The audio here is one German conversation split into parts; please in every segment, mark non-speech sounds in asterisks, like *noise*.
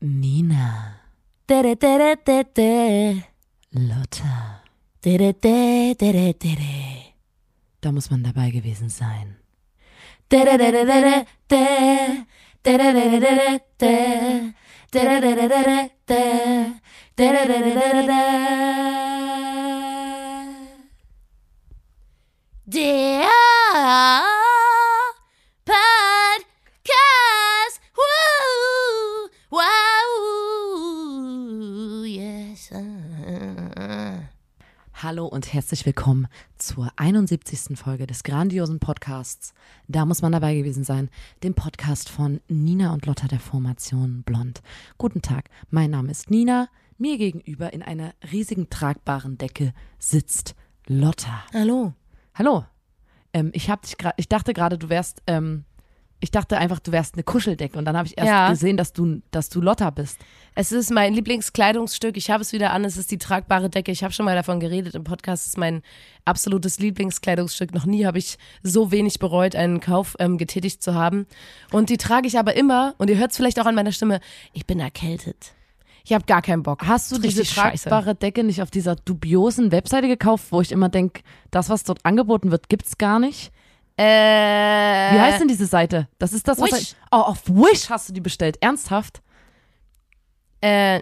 Nina. Lotta. Da muss man dabei gewesen sein. De, Hallo und herzlich willkommen zur 71. Folge des grandiosen Podcasts. Da muss man dabei gewesen sein. Dem Podcast von Nina und Lotta der Formation Blond. Guten Tag, mein Name ist Nina. Mir gegenüber in einer riesigen tragbaren Decke sitzt Lotta. Hallo. Hallo. Ähm, ich, hab dich ich dachte gerade, du wärst, ähm, ich dachte einfach, du wärst eine Kuscheldecke und dann habe ich erst Ja. gesehen, dass du, dass du Lotta bist. Es ist mein Lieblingskleidungsstück. Ich habe es wieder an. Es ist die tragbare Decke. Ich habe schon mal davon geredet im Podcast. Es ist mein absolutes Lieblingskleidungsstück. Noch nie habe ich so wenig bereut, einen Kauf ähm, getätigt zu haben. Und die trage ich aber immer. Und ihr hört es vielleicht auch an meiner Stimme. Ich bin erkältet. Ich habe gar keinen Bock. Hast du diese richtig scheiße. tragbare Decke nicht auf dieser dubiosen Webseite gekauft, wo ich immer denke, das, was dort angeboten wird, gibt's gar nicht? Äh, Wie heißt denn diese Seite? Das ist das, was Wish. Ich, oh, auf Wish hast du die bestellt. Ernsthaft? Äh,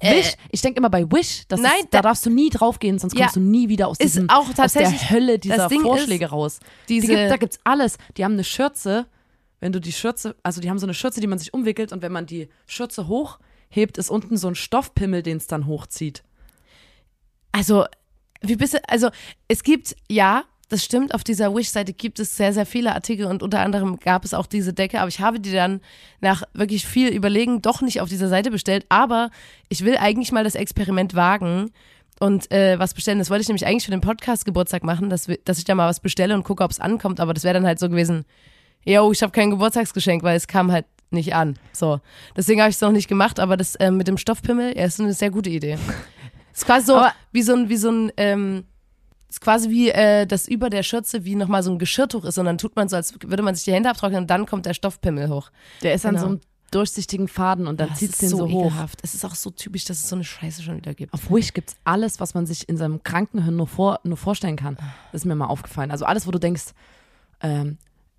Wish? ich denke immer bei Wish, das Nein, ist, da da- darf du nie draufgehen, sonst Ja. kommst du nie wieder aus, Ist diesem, auch aus tatsächlich- der Hölle dieser Ding ist, Vorschläge raus. diese- die gibt, da gibt's alles. Die haben eine Schürze, wenn du die Schürze, also die haben so eine Schürze, die man sich umwickelt und wenn man die Schürze hochhebt, ist unten so ein Stoffpimmel, den es dann hochzieht. Also, wie bist du, also, es gibt, ja, das stimmt, auf dieser Wish-Seite gibt es sehr, sehr viele Artikel und unter anderem gab es auch diese Decke, aber ich habe die dann nach wirklich viel Überlegen doch nicht auf dieser Seite bestellt, aber ich will eigentlich mal das Experiment wagen und äh, was bestellen. Das wollte ich nämlich eigentlich für den Podcast-Geburtstag machen, dass, wir, dass ich da mal was bestelle und gucke, ob es ankommt, aber das wäre dann halt so gewesen, yo, ich habe kein Geburtstagsgeschenk, weil es kam halt nicht an. So, deswegen habe ich es noch nicht gemacht, aber das äh, mit dem Stoffpimmel, ja, ist eine sehr gute Idee. Ist quasi so Aber- wie so ein, wie so ein, ähm, ist quasi wie äh, das über der Schürze wie nochmal so ein Geschirrtuch ist und dann tut man so, als würde man sich die Hände abtrocknen und dann kommt der Stoffpimmel hoch. Der ist an Genau. so einem durchsichtigen Faden und dann zieht ist den so, hoch. ekelhaft. Es ist auch so typisch, dass es so eine Scheiße schon wieder gibt. Auf Wish gibt's alles, was man sich in seinem Krankenhirn nur, vor, nur vorstellen kann. Das ist mir mal aufgefallen. Also alles, wo du denkst, ähm,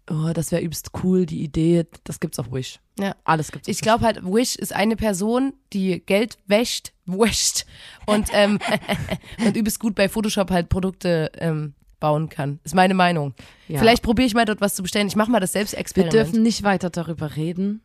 oh, das wäre übst cool, die Idee, das gibt's auf Wish. Ja. Alles gibt's. Ich glaube halt, Wish ist eine Person, die Geld wäscht, *laughs* wäscht und, ähm, *laughs* und übelst gut bei Photoshop halt Produkte ähm, bauen kann. Ist meine Meinung. Ja. Vielleicht probiere ich mal dort was zu bestellen. Ich mache mal das Wir Selbstexperiment. dürfen nicht weiter darüber reden,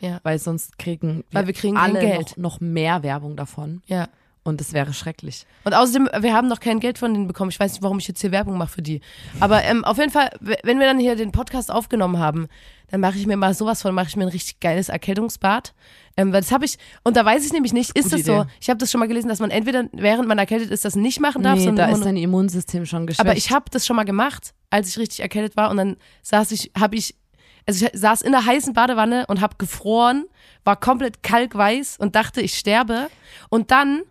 Ja. weil sonst kriegen Weil wir kriegen alle Geld. Noch, noch mehr Werbung davon Ja. Und es wäre schrecklich. Und außerdem, wir haben noch kein Geld von denen bekommen. Ich weiß nicht, warum ich jetzt hier Werbung mache für die. Aber ähm, auf jeden Fall, wenn wir dann hier den Podcast aufgenommen haben, dann mache ich mir mal sowas von, mache ich mir ein richtig geiles Erkältungsbad. Ähm, weil das habe ich, und da weiß ich nämlich nicht, ist Gute es so, Idee. ich habe das schon mal gelesen, dass man entweder während man erkältet ist, das nicht machen darf, nee, sondern da ist dein Immunsystem schon geschwächt. aber ich habe das schon mal gemacht, als ich richtig erkältet war und dann saß ich, habe ich, also ich saß in der heißen Badewanne und habe gefroren, war komplett kalkweiß und dachte, ich sterbe und dann,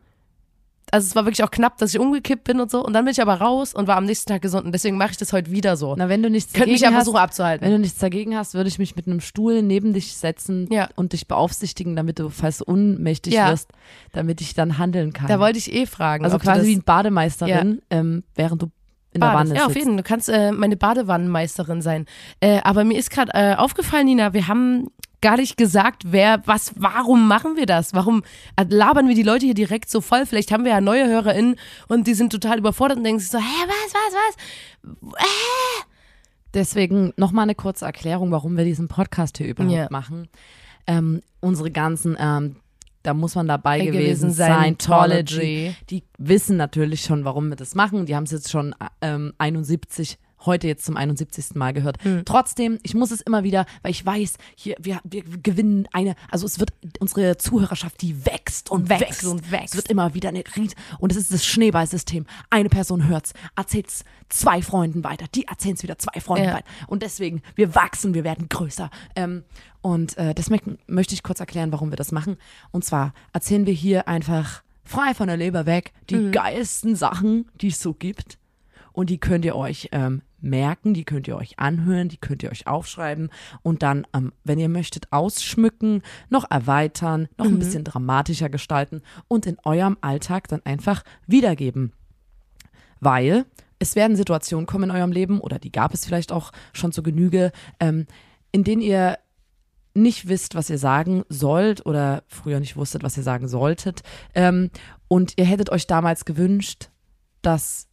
also es war wirklich auch knapp, dass ich umgekippt bin und so und dann bin ich aber raus und war am nächsten Tag gesund und deswegen mache ich das heute wieder so. Na, wenn du nichts Könnte mich dagegen ja hast, versuchen abzuhalten. Wenn du nichts dagegen hast, würde ich mich mit einem Stuhl neben dich setzen Ja. und dich beaufsichtigen, damit du, falls du ohnmächtig Ja. wirst, damit ich dann handeln kann. Da wollte ich eh fragen. also quasi wie eine Bademeisterin, ähm, während du in der Bades. Wanne Ja, auf jeden Fall. Du kannst äh, meine Badewannenmeisterin sein. Äh, aber mir ist gerade äh, aufgefallen, Nina, wir haben gar nicht gesagt, wer, was, warum machen wir das? Warum äh, labern wir die Leute hier direkt so voll? Vielleicht haben wir ja neue HörerInnen und die sind total überfordert und denken sich so, hä, was, was, was? Deswegen nochmal eine kurze Erklärung, warum wir diesen Podcast hier überhaupt Ja. machen. Ähm, unsere ganzen, ähm, da muss man dabei Bei gewesen gewesen sein, Scientology. Tology. Die wissen natürlich schon, warum wir das machen. Die haben es jetzt schon ähm, 71 heute jetzt zum 71. Mal gehört. Hm. Trotzdem, ich muss es immer wieder, weil ich weiß, hier, wir, wir gewinnen eine, also es wird, unsere Zuhörerschaft, die wächst und Wächst wächst und wächst. Es wird immer wieder eine Ries und es ist das Schneeballsystem. Eine Person hört's, erzählt's zwei Freunden weiter, die erzählen's wieder zwei Freunden Ja. weiter. Und deswegen, wir wachsen, wir werden größer. Ähm, und äh, deswegen möchte ich kurz erklären, warum wir das machen. Und zwar erzählen wir hier einfach frei von der Leber weg die Mhm. geilsten Sachen, die es so gibt. Und die könnt ihr euch ähm, merken, die könnt ihr euch anhören, die könnt ihr euch aufschreiben und dann, ähm, wenn ihr möchtet, ausschmücken, noch erweitern, noch ein bisschen dramatischer gestalten und in eurem Alltag dann einfach wiedergeben. Weil es werden Situationen kommen in eurem Leben, oder die gab es vielleicht auch schon zu Genüge, ähm, in denen ihr nicht wisst, was ihr sagen sollt oder früher nicht wusstet, was ihr sagen solltet. Ähm, und ihr hättet euch damals gewünscht, dass, da-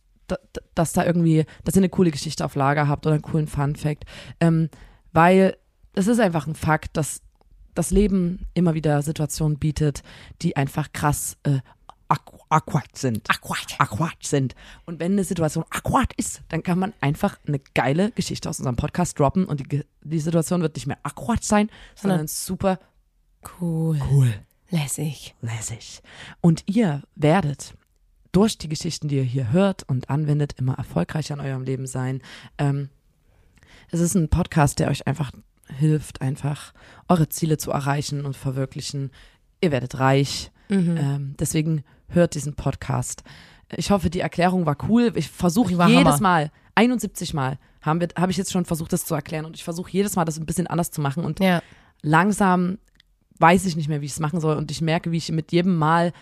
dass da irgendwie, dass ihr eine coole Geschichte auf Lager habt oder einen coolen Fun-Fact. Ähm, weil es ist einfach ein Fakt, dass das Leben immer wieder Situationen bietet, die einfach krass äh, awkward sind. Awkward. Awkward sind. Und wenn eine Situation awkward ist, dann kann man einfach eine geile Geschichte aus unserem Podcast droppen und die, die Situation wird nicht mehr awkward sein, sondern super Cool. cool, Lässig. lässig. Und ihr werdet durch die Geschichten, die ihr hier hört und anwendet, immer erfolgreicher in eurem Leben sein. Ähm, es ist ein Podcast, der euch einfach hilft, einfach eure Ziele zu erreichen und verwirklichen. Ihr werdet reich. Mhm. Ähm, deswegen hört diesen Podcast. Ich hoffe, die Erklärung war cool. Ich versuche jedes Hammer. Mal, 71 Mal, habe ich jetzt schon versucht, das zu erklären. Und ich versuche jedes Mal, das ein bisschen anders zu machen. Und Ja. langsam weiß ich nicht mehr, wie ich es machen soll. Und ich merke, wie ich mit jedem Mal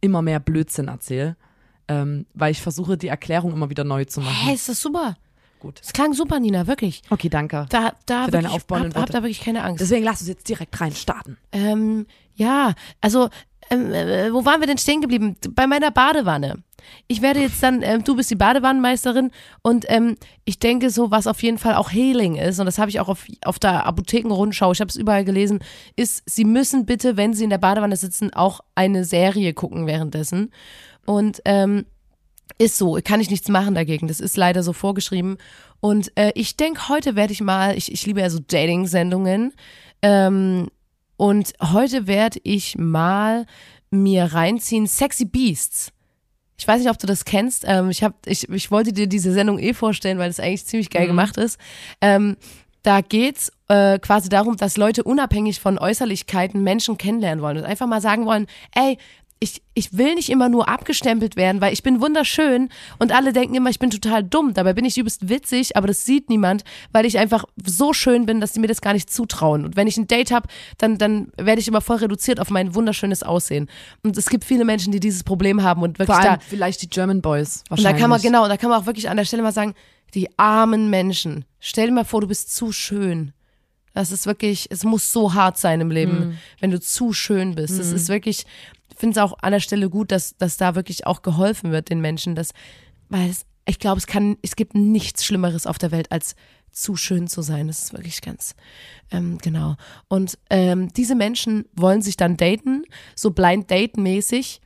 immer mehr Blödsinn erzähle. Ähm, weil ich versuche, die Erklärung immer wieder neu zu machen. Hä, ist das super? Gut. Das klang super, Nina, wirklich. Okay, danke. Da, da Für deine wirklich, aufbauenden hab, hab da wirklich keine Angst. Deswegen lass uns jetzt direkt rein starten. Ähm, ja, also, ähm, äh, wo waren wir denn stehen geblieben? Bei meiner Badewanne. Ich werde jetzt dann, ähm, du bist die Badewannenmeisterin und ähm, ich denke so, was auf jeden Fall auch Healing ist, und das habe ich auch auf, auf der Apothekenrundschau, ich habe es überall gelesen, ist, sie müssen bitte, wenn sie in der Badewanne sitzen, auch eine Serie gucken währenddessen. Und ähm, ist so, kann ich nichts machen dagegen. Das ist leider so vorgeschrieben. Und äh, ich denke, heute werde ich mal, ich, ich liebe ja so Dating-Sendungen. Ähm, und heute werde ich mal mir reinziehen Sexy Beasts. Ich weiß nicht, ob du das kennst. Ähm, ich, hab, ich, ich wollte dir diese Sendung eh vorstellen, weil das eigentlich ziemlich geil gemacht ist. Ähm, da geht's äh, quasi darum, dass Leute unabhängig von Äußerlichkeiten Menschen kennenlernen wollen und einfach mal sagen wollen, ey, ich, ich will nicht immer nur abgestempelt werden, weil ich bin wunderschön und alle denken immer, ich bin total dumm. Dabei bin ich übelst witzig, aber das sieht niemand, weil ich einfach so schön bin, dass die mir das gar nicht zutrauen. Und wenn ich ein Date habe, dann, dann werde ich immer voll reduziert auf mein wunderschönes Aussehen. Und es gibt viele Menschen, die dieses Problem haben und wirklich Vor allem da vielleicht die German Boys. und da Wahrscheinlich. kann man, genau, da kann man auch wirklich an der Stelle mal sagen, die armen Menschen. Stell dir mal vor, du bist zu schön. Das ist wirklich, es muss so hart sein im Leben, wenn du zu schön bist. Das ist wirklich, ich finde es auch an der Stelle gut, dass, dass da wirklich auch geholfen wird den Menschen, dass, weil es, ich glaube, es kann, es gibt nichts Schlimmeres auf der Welt als zu schön zu sein. Das ist wirklich ganz, ähm, genau. Und ähm, diese Menschen wollen sich dann daten, so blind date mäßig.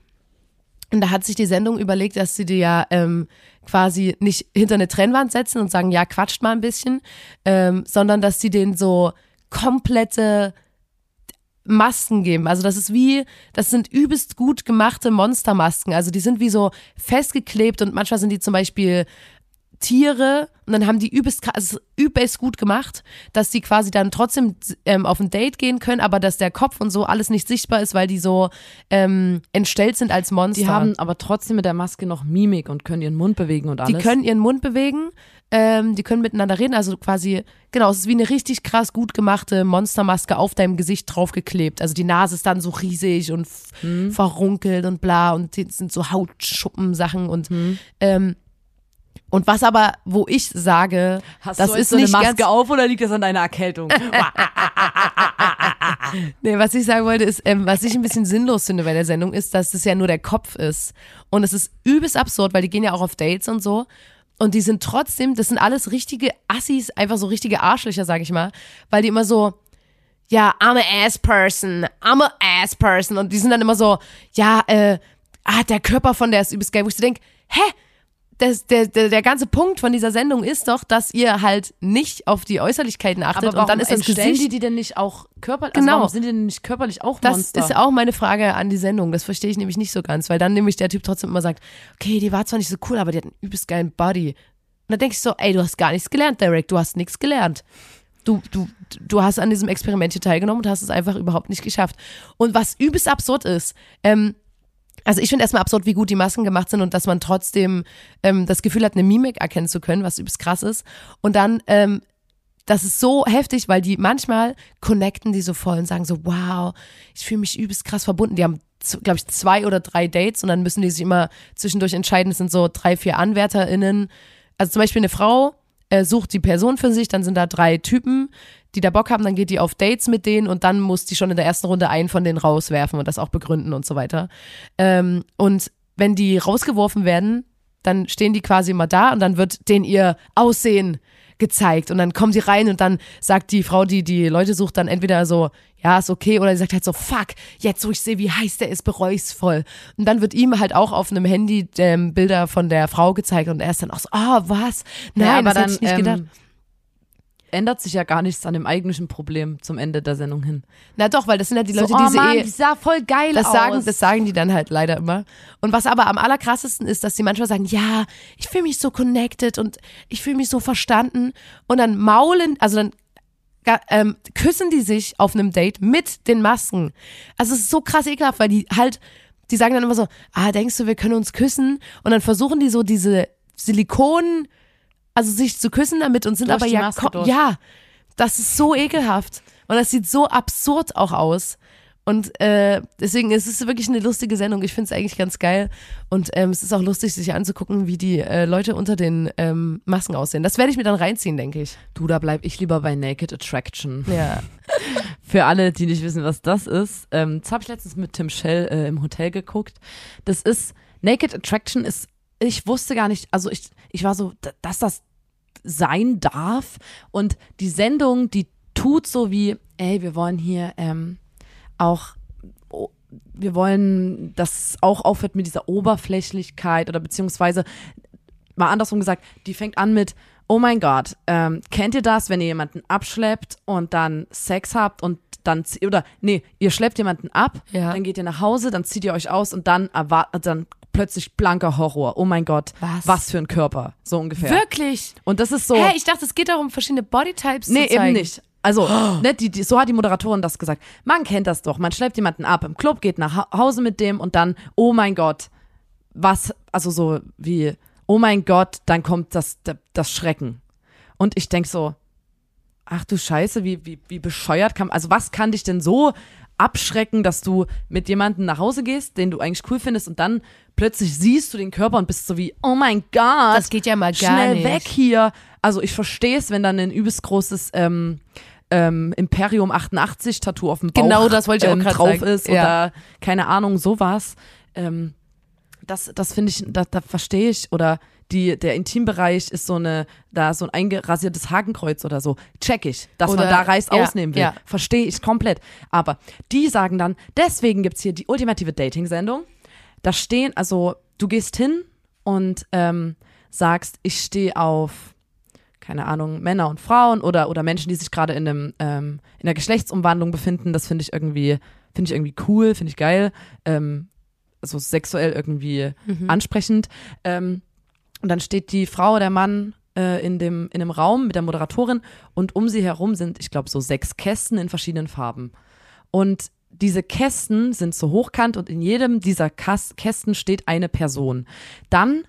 Und da hat sich die Sendung überlegt, dass sie die ja ähm, quasi nicht hinter eine Trennwand setzen und sagen, ja, quatscht mal ein bisschen, ähm, sondern dass sie denen so komplette Masken geben. Also das ist wie, das sind übelst gut gemachte Monstermasken. Also die sind wie so festgeklebt und manchmal sind die zum Beispiel Tiere und dann haben die übelst, also übelst gut gemacht, dass die quasi dann trotzdem ähm, auf ein Date gehen können, aber dass der Kopf und so alles nicht sichtbar ist, weil die so ähm, entstellt sind als Monster. Die haben aber trotzdem mit der Maske noch Mimik und können ihren Mund bewegen und alles. Die können ihren Mund bewegen, ähm, die können miteinander reden, also quasi, genau, es ist wie eine richtig krass gut gemachte Monstermaske auf deinem Gesicht draufgeklebt. Also die Nase ist dann so riesig und Mhm. verrunkelt und bla und sind so Hautschuppen-Sachen und Mhm. ähm, und was aber, wo ich sage, Hast das du ist so eine nicht Maske ganz, auf oder liegt das an deiner Erkältung? Nee, was ich sagen wollte, ist, ähm, was ich ein bisschen sinnlos finde bei der Sendung, ist, dass es ja nur der Kopf ist. Und es ist übelst absurd, weil die gehen ja auch auf Dates und so. Und die sind trotzdem, das sind alles richtige Assis, einfach so richtige Arschlöcher, sag ich mal. Weil die immer so, ja, I'm a ass person, I'm a ass person. Und die sind dann immer so, ja, äh, ah, der Körper von der ist übelst geil. Wo ich so denk, hä? Das, der, der, der ganze Punkt von dieser Sendung ist doch, dass ihr halt nicht auf die Äußerlichkeiten achtet Aber und dann ist das Gesicht die die denn nicht auch körperlich? Genau. Also warum sind die denn nicht körperlich auch Das Monster? ist auch meine Frage an die Sendung. Das verstehe ich nämlich nicht so ganz, weil dann nämlich der Typ trotzdem immer sagt, okay, die war zwar nicht so cool, aber die hat einen übelst geilen Body. Und dann denke ich so, ey, du hast gar nichts gelernt, Derek, du hast nichts gelernt. Du, du, du hast an diesem Experiment hier teilgenommen und hast es einfach überhaupt nicht geschafft. Und was übelst absurd ist, ähm, Also ich finde erstmal absurd, wie gut die Masken gemacht sind und dass man trotzdem ähm, das Gefühl hat, eine Mimik erkennen zu können, was übelst krass ist. Und dann, ähm, das ist so heftig, weil die manchmal connecten die so voll und sagen so, wow, ich fühle mich übelst krass verbunden. Die haben, glaube ich, zwei oder drei Dates und dann müssen die sich immer zwischendurch entscheiden. Es sind so drei, vier AnwärterInnen. Also zum Beispiel eine Frau äh, sucht die Person für sich, dann sind da drei Typen, die da Bock haben, dann geht die auf Dates mit denen und dann muss die schon in der ersten Runde einen von denen rauswerfen und das auch begründen und so weiter. Ähm, und wenn die rausgeworfen werden, dann stehen die quasi immer da und dann wird denen ihr Aussehen gezeigt und dann kommen sie rein und dann sagt die Frau, die die Leute sucht, dann entweder so, ja, ist okay oder sie sagt halt so, fuck, jetzt wo ich sehe, wie heiß der ist, bereue ich's voll. Und dann wird ihm halt auch auf einem Handy ähm, Bilder von der Frau gezeigt und er ist dann auch so, ah, oh, was? Nein, ja, aber das dann hätte ich nicht gedacht. Ändert sich ja gar nichts an dem eigentlichen Problem zum Ende der Sendung hin. Na doch, weil das sind ja die Leute, so, oh die sie Mann, eh die sah voll geil Das aus. sagen, das sagen die dann halt leider immer. Und was aber am allerkrassesten ist, dass die manchmal sagen, ja, ich fühle mich so connected und ich fühle mich so verstanden. Und dann maulen, also dann ähm, küssen die sich auf einem Date mit den Masken. Also es ist so krass ekelhaft, weil die halt, die sagen dann immer so, ah, denkst du, wir können uns küssen? Und dann versuchen die so diese Silikon, also sich zu küssen damit und sind Durch aber ja, ja, das ist so ekelhaft. Und das sieht so absurd auch aus. Und äh, deswegen ist es wirklich eine lustige Sendung. Ich finde es eigentlich ganz geil. Und ähm, es ist auch lustig, sich anzugucken, wie die äh, Leute unter den ähm, Masken aussehen. Das werde ich mir dann reinziehen, denke ich. Du, da bleib ich lieber bei Naked Attraction. Ja. *laughs* Für alle, die nicht wissen, was das ist, ähm, das habe ich letztens mit Tim Shell äh, im Hotel geguckt. Das ist, Naked Attraction ist, ich wusste gar nicht, also ich, ich war so, dass das sein darf. Und die Sendung, die tut so wie, ey, wir wollen hier ähm, auch, wir wollen, dass es auch aufhört mit dieser Oberflächlichkeit oder beziehungsweise mal andersrum gesagt, die fängt an mit, oh mein Gott, ähm, kennt ihr das, wenn ihr jemanden abschleppt und dann Sex habt und dann, oder, nee, ihr schleppt jemanden ab, Ja. dann geht ihr nach Hause, dann zieht ihr euch aus und dann erwartet, dann plötzlich blanker Horror. Oh mein Gott, Was? für ein Körper, so ungefähr. Wirklich? Und das ist so, Hä, ich dachte, es geht darum, verschiedene Bodytypes nee, zu zeigen. eben nicht. Also, *gasps* ne, die, die, so hat die Moderatorin das gesagt. Man kennt das doch. Man schleppt jemanden ab im Club, geht nach Ha- Hause mit dem und dann, oh mein Gott, was, also so wie, oh mein Gott, dann kommt das, das Schrecken. Und ich denk so, ach du Scheiße, wie, wie, wie bescheuert kann, also was kann dich denn so abschrecken, dass du mit jemandem nach Hause gehst, den du eigentlich cool findest und dann plötzlich siehst du den Körper und bist so wie, oh mein Gott, Das geht ja mal gar schnell nicht. weg hier. Also ich verstehe es, wenn dann ein übelst großes ähm, ähm, Imperium 88 Tattoo auf dem Bauch Genau, das wollte ich auch ähm, grad drauf sagen. ist Ja. oder keine Ahnung, sowas. Ähm, das, das finde ich, da, da verstehe ich. Oder die, der Intimbereich ist so eine, da so ein eingerasiertes Hakenkreuz oder so. Check ich, dass Oder- man da Reis ja, ausnehmen will. ja. Verstehe ich komplett. Aber die sagen dann, deswegen gibt's hier die ultimative Dating-Sendung. Da stehen, also du gehst hin und ähm, sagst, ich stehe auf, keine Ahnung, Männer und Frauen oder, oder Menschen, die sich gerade in einem, ähm, in der Geschlechtsumwandlung befinden. Das finde ich irgendwie, finde ich irgendwie cool, finde ich geil. Ähm, also sexuell irgendwie ansprechend. Ähm, und dann steht die Frau oder der Mann äh, in, dem, in dem Raum mit der Moderatorin und um sie herum sind, ich glaube, so sechs Kästen in verschiedenen Farben. Und diese Kästen sind so hochkant und in jedem dieser Kas Kästen steht eine Person. Dann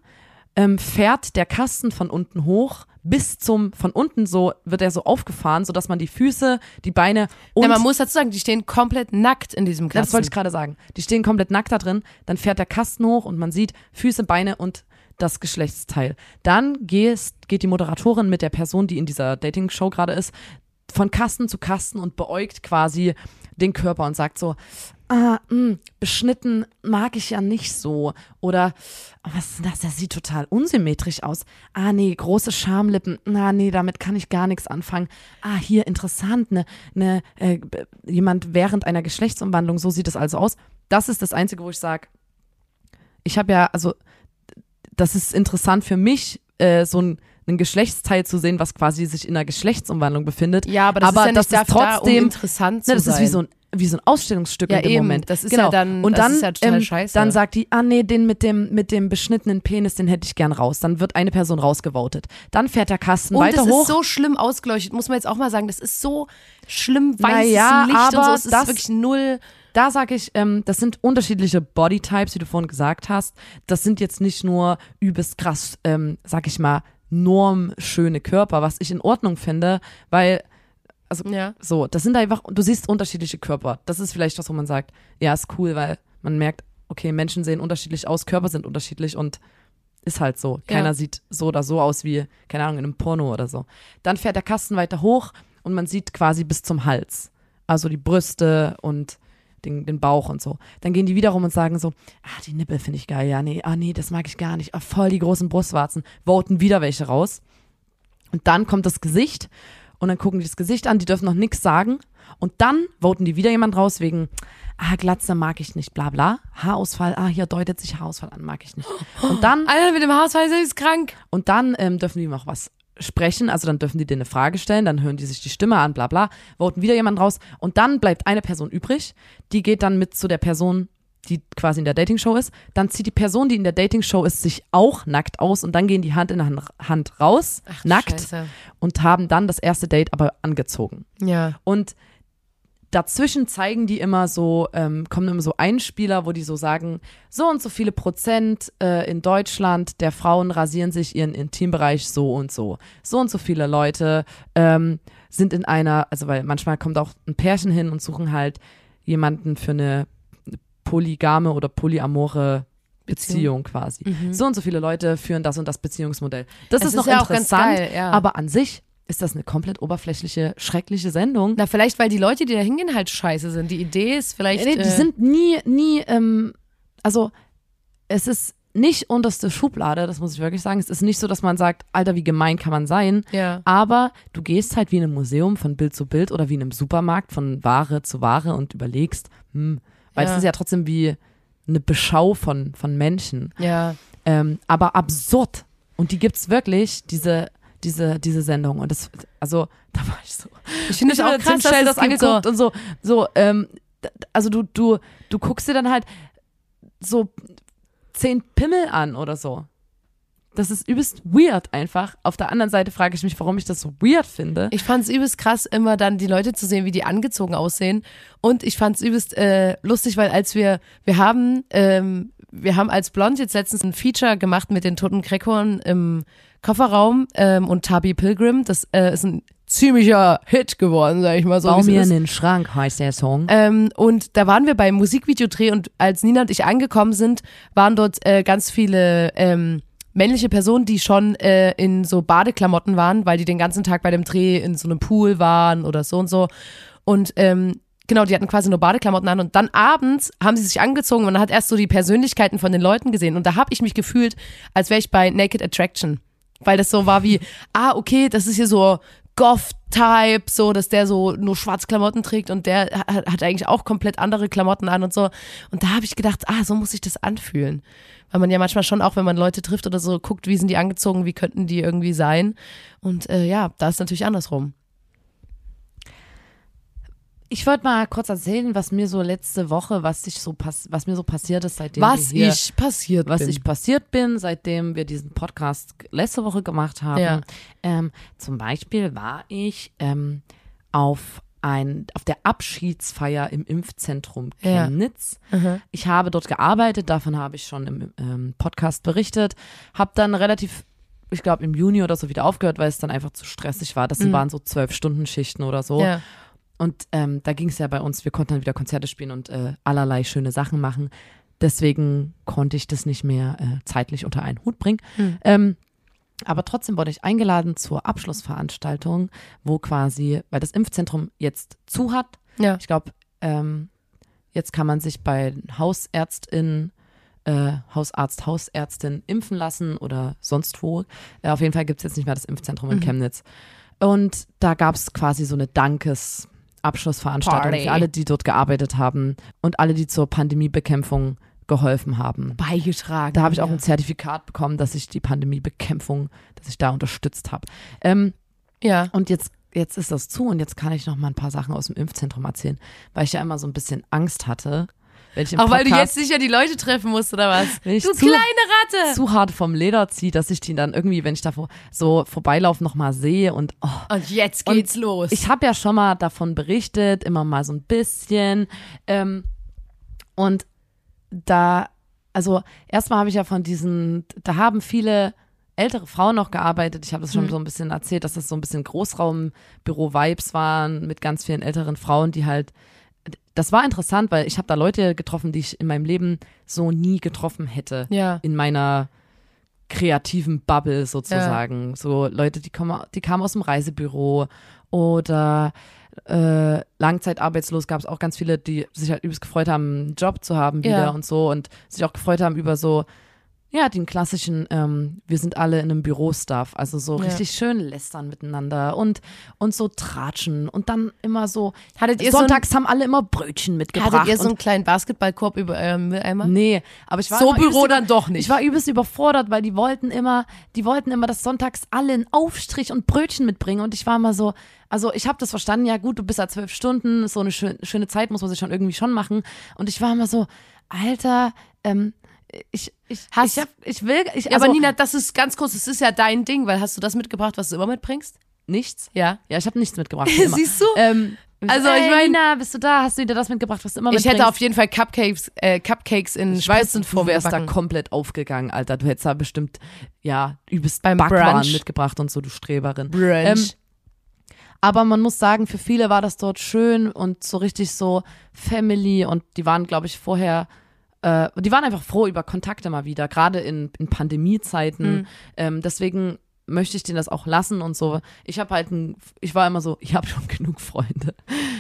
ähm, fährt der Kasten von unten hoch bis zum, von unten so, wird er so aufgefahren, sodass man die Füße, die Beine und Ja, man muss dazu sagen, die stehen komplett nackt in diesem Kasten. das wollte ich gerade sagen. Die stehen komplett nackt da drin. Dann fährt der Kasten hoch und man sieht Füße, Beine und das Geschlechtsteil. Dann gehst, geht die Moderatorin mit der Person, die in dieser Dating-Show gerade ist, von Kasten zu Kasten und beäugt quasi den Körper und sagt so, ah, mh, beschnitten mag ich ja nicht so. Oder, oh, was ist denn das? Das sieht total unsymmetrisch aus. Ah, nee, große Schamlippen. Ah, nee, damit kann ich gar nichts anfangen. Ah, hier interessant, ne, ne, äh, jemand während einer Geschlechtsumwandlung, so sieht es also aus. Das ist das Einzige, wo ich sage, ich habe ja, also, das ist interessant für mich, äh, so ein, ein Geschlechtsteil zu sehen, was quasi sich in einer Geschlechtsumwandlung befindet. ja, aber das aber ist ja nicht das ist dafür da, um trotzdem- interessant zu Ne, das sein. ist wie so ein wie so ein Ausstellungsstück Ja, in dem eben. Moment. Das ist genau. ja dann- und das dann, ist ja ähm. Dann sagt die, ah nee, den mit dem mit dem beschnittenen Penis, den hätte ich gern raus. Dann wird eine Person rausgevotet. Dann fährt der Kasten und weiter das hoch. ist so schlimm ausgeleuchtet, muss man jetzt auch mal sagen. Das ist so schlimm weißes Naja, Licht und so. aber Es ist das- wirklich null. Da sage ich, ähm, das sind unterschiedliche Bodytypes, wie du vorhin gesagt hast. Das sind jetzt nicht nur übelst krass, ähm, sag ich mal, normschöne Körper, was ich in Ordnung finde, weil also Ja. so, das sind einfach, du siehst unterschiedliche Körper. Das ist vielleicht was, wo man sagt, ja, ist cool, weil man merkt, okay, Menschen sehen unterschiedlich aus, Körper sind unterschiedlich und ist halt so. Keiner Ja. sieht so oder so aus wie, keine Ahnung, in einem Porno oder so. Dann fährt der Kasten weiter hoch und man sieht quasi bis zum Hals. Also die Brüste und den, den Bauch und so. Dann gehen die wieder rum und sagen so, ah, die Nippel finde ich geil, ja, nee, ah, nee, das mag ich gar nicht. Ah, voll die großen Brustwarzen. Voten wieder welche raus. Und dann kommt das Gesicht und dann gucken die das Gesicht an, die dürfen noch nichts sagen. Und dann voten die wieder jemand raus wegen, ah, Glatze mag ich nicht, bla bla. Haarausfall, ah, hier deutet sich Haarausfall an, mag ich nicht. Und dann, *gasps* Alter, mit dem Haarausfall ist krank. und dann ähm, dürfen die noch was sprechen, also dann dürfen die dir eine Frage stellen, dann hören die sich die Stimme an, bla bla, voten wieder jemand raus. Und dann bleibt eine Person übrig, die geht dann mit zu der Person, die quasi in der Dating-Show ist. Dann zieht die Person, die in der Dating-Show ist, sich auch nackt aus und dann gehen die Hand in Hand, Hand raus, Ach, nackt Scheiße. und haben dann das erste Date aber angezogen. Ja. Und dazwischen zeigen die immer so, ähm, kommen immer so Einspieler, wo die so sagen, so und so viele Prozent äh, in Deutschland der Frauen rasieren sich ihren Intimbereich so und so. So und so viele Leute ähm, sind in einer, also weil manchmal kommt auch ein Pärchen hin und suchen halt jemanden für eine polygame oder polyamore Beziehung quasi. So und so viele Leute führen das und das Beziehungsmodell. Das Es ist noch ist ja auch ganz interessant, geil, ja. aber an sich ist das eine komplett oberflächliche, schreckliche Sendung. Na, vielleicht, weil die Leute, die da hingehen, halt scheiße sind. Die Idee ist vielleicht. Nee, die äh, sind nie, nie, ähm, also es ist nicht unterste Schublade, das muss ich wirklich sagen. Es ist nicht so, dass man sagt, Alter, wie gemein kann man sein. Ja. Aber du gehst halt wie in einem Museum von Bild zu Bild oder wie in einem Supermarkt von Ware zu Ware und überlegst, hm, weil Ja. es ist ja trotzdem wie eine Beschau von, von Menschen. Ja. Ähm, aber absurd. Und die gibt's wirklich, diese, diese, diese Sendung. Und das, also, da war ich so. Ich finde es auch krass, dass das gibt so, angeguckt und so, so, ähm, also du, du, du guckst dir dann halt so zehn Pimmel an oder so. Das ist übelst weird einfach. Auf der anderen Seite frage ich mich, warum ich das so weird finde. Ich fand es übelst krass, immer dann die Leute zu sehen, wie die angezogen aussehen. Und ich fand es übelst äh, lustig, weil als wir, wir haben, ähm, wir haben als Blond jetzt letztens ein Feature gemacht mit den toten Kreckhorn im Kofferraum ähm, und Tabi Pilgrim. Das äh, ist ein ziemlicher Hit geworden, sag ich mal so. Bau mir ist. einen Schrank, heißt der Song. Ähm, und da waren wir beim Musikvideodreh und als Nina und ich angekommen sind, waren dort äh, ganz viele ähm, männliche Personen, die schon äh, in so Badeklamotten waren, weil die den ganzen Tag bei dem Dreh in so einem Pool waren oder so und so. Und ähm, genau, die hatten quasi nur Badeklamotten an und dann abends haben sie sich angezogen und man hat erst so die Persönlichkeiten von den Leuten gesehen und da habe ich mich gefühlt, als wäre ich bei Naked Attraction. Weil das so war wie, ah, okay, das ist hier so Goth-Type, so, dass der so nur Schwarzklamotten trägt und der hat, hat eigentlich auch komplett andere Klamotten an und so. Und da habe ich gedacht, ah, so muss sich das anfühlen. Weil man ja manchmal schon auch, wenn man Leute trifft oder so, guckt, wie sind die angezogen, wie könnten die irgendwie sein. Und äh, ja, da ist natürlich andersrum. Ich wollte mal kurz erzählen, was mir so letzte Woche, was ich so pass was mir so passiert ist, seitdem Was wir hier, ich passiert was bin. ich passiert bin, seitdem wir diesen Podcast letzte Woche gemacht haben. Ja. Ähm, zum Beispiel war ich ähm, auf ein, auf der Abschiedsfeier im Impfzentrum Ja. Chemnitz. Mhm. Ich habe dort gearbeitet, davon habe ich schon im ähm, Podcast berichtet, habe dann relativ ich glaube im Juni oder so wieder aufgehört, weil es dann einfach zu stressig war. Das Mhm. waren so zwölf Stunden Schichten oder so. Ja. Und ähm, da ging es ja bei uns, wir konnten dann wieder Konzerte spielen und äh, allerlei schöne Sachen machen. Deswegen konnte ich das nicht mehr äh, zeitlich unter einen Hut bringen. Hm. Ähm, aber trotzdem wurde ich eingeladen zur Abschlussveranstaltung, wo quasi, weil das Impfzentrum jetzt zu hat, ja. ich glaube, ähm, jetzt kann man sich bei Hausärztin, äh, Hausarzt, Hausärztin impfen lassen oder sonst wo. Äh, auf jeden Fall gibt es jetzt nicht mehr das Impfzentrum in Mhm. Chemnitz. Und da gab es quasi so eine Dankes-Abschlussveranstaltung Party. für alle, die dort gearbeitet haben und alle, die zur Pandemiebekämpfung geholfen haben. Beigetragen. Da habe ich auch ja. ein Zertifikat bekommen, dass ich die Pandemiebekämpfung, dass ich da unterstützt habe. Ähm, Ja. und jetzt, jetzt ist das zu und jetzt kann ich noch mal ein paar Sachen aus dem Impfzentrum erzählen, weil ich ja immer so ein bisschen Angst hatte. Auch weil du Podcast jetzt sicher die Leute treffen musst, oder was? Du zu- kleine Ratte! zu hart vom Leder ziehe, dass ich die dann irgendwie, wenn ich da so vorbeilaufe, noch mal sehe und oh, Und jetzt Und geht's los. ich habe ja schon mal davon berichtet, immer mal so ein bisschen. Ähm, Und da, also erstmal habe ich ja von diesen, da haben viele ältere Frauen noch gearbeitet. Ich habe das schon Hm. so ein bisschen erzählt, dass das so ein bisschen Großraumbüro-Vibes waren mit ganz vielen älteren Frauen, die halt, das war interessant, weil ich habe da Leute getroffen, die ich in meinem Leben so nie getroffen hätte Ja. in meiner kreativen Bubble sozusagen. So Leute, die kommen, die kamen aus dem Reisebüro oder äh, langzeitarbeitslos gab es auch ganz viele, die sich halt übelst gefreut haben, einen Job zu haben wieder Ja. und so und sich auch gefreut haben über so, ja, den klassischen, ähm, wir sind alle in einem Büro-Stuff, also so Ja. richtig schön lästern miteinander und, und so tratschen und dann immer so, Hattet ihr so ein- sonntags haben alle immer Brötchen mitgebracht. Hattet ihr so einen kleinen Basketballkorb über eurem Mülleimer? Nee, aber ich war So übelst Büro über- dann doch nicht. Ich war übelst überfordert, weil die wollten immer, die wollten immer, dass sonntags alle einen Aufstrich und Brötchen mitbringen und ich war immer so, also ich habe das verstanden, ja gut, du bist ja zwölf Stunden, so eine schön, schöne Zeit muss man sich schon irgendwie schon machen und ich war immer so, Alter, ähm, ich, ich, Hast- ich, hab, ich will, ich, Ja, also aber Nina, das ist ganz kurz, das ist ja dein Ding, weil hast du das mitgebracht, was du immer mitbringst? nichts. Ja. Ja, ich habe nichts mitgebracht. *laughs* Siehst du? Ähm, Also, ich mein- Nina, bist du da? Hast du dir das mitgebracht, was du immer Ich mitbringst? hätte auf jeden Fall Cupcakes, äh, Cupcakes in Ich weiß, du wärst da komplett aufgegangen, Alter. Du hättest da bestimmt, ja, übelst Beim Backwaren Brunch. mitgebracht und so, du Streberin. Brunch. Ähm, aber man muss sagen, für viele war das dort schön und so richtig so Family und die waren, glaube ich, vorher, äh, die waren einfach froh über Kontakte mal wieder, gerade in, in Pandemiezeiten. Hm. Ähm, deswegen möchte ich denen das auch lassen und so. Ich habe halt ein, ich war immer so, ich habe schon genug Freunde.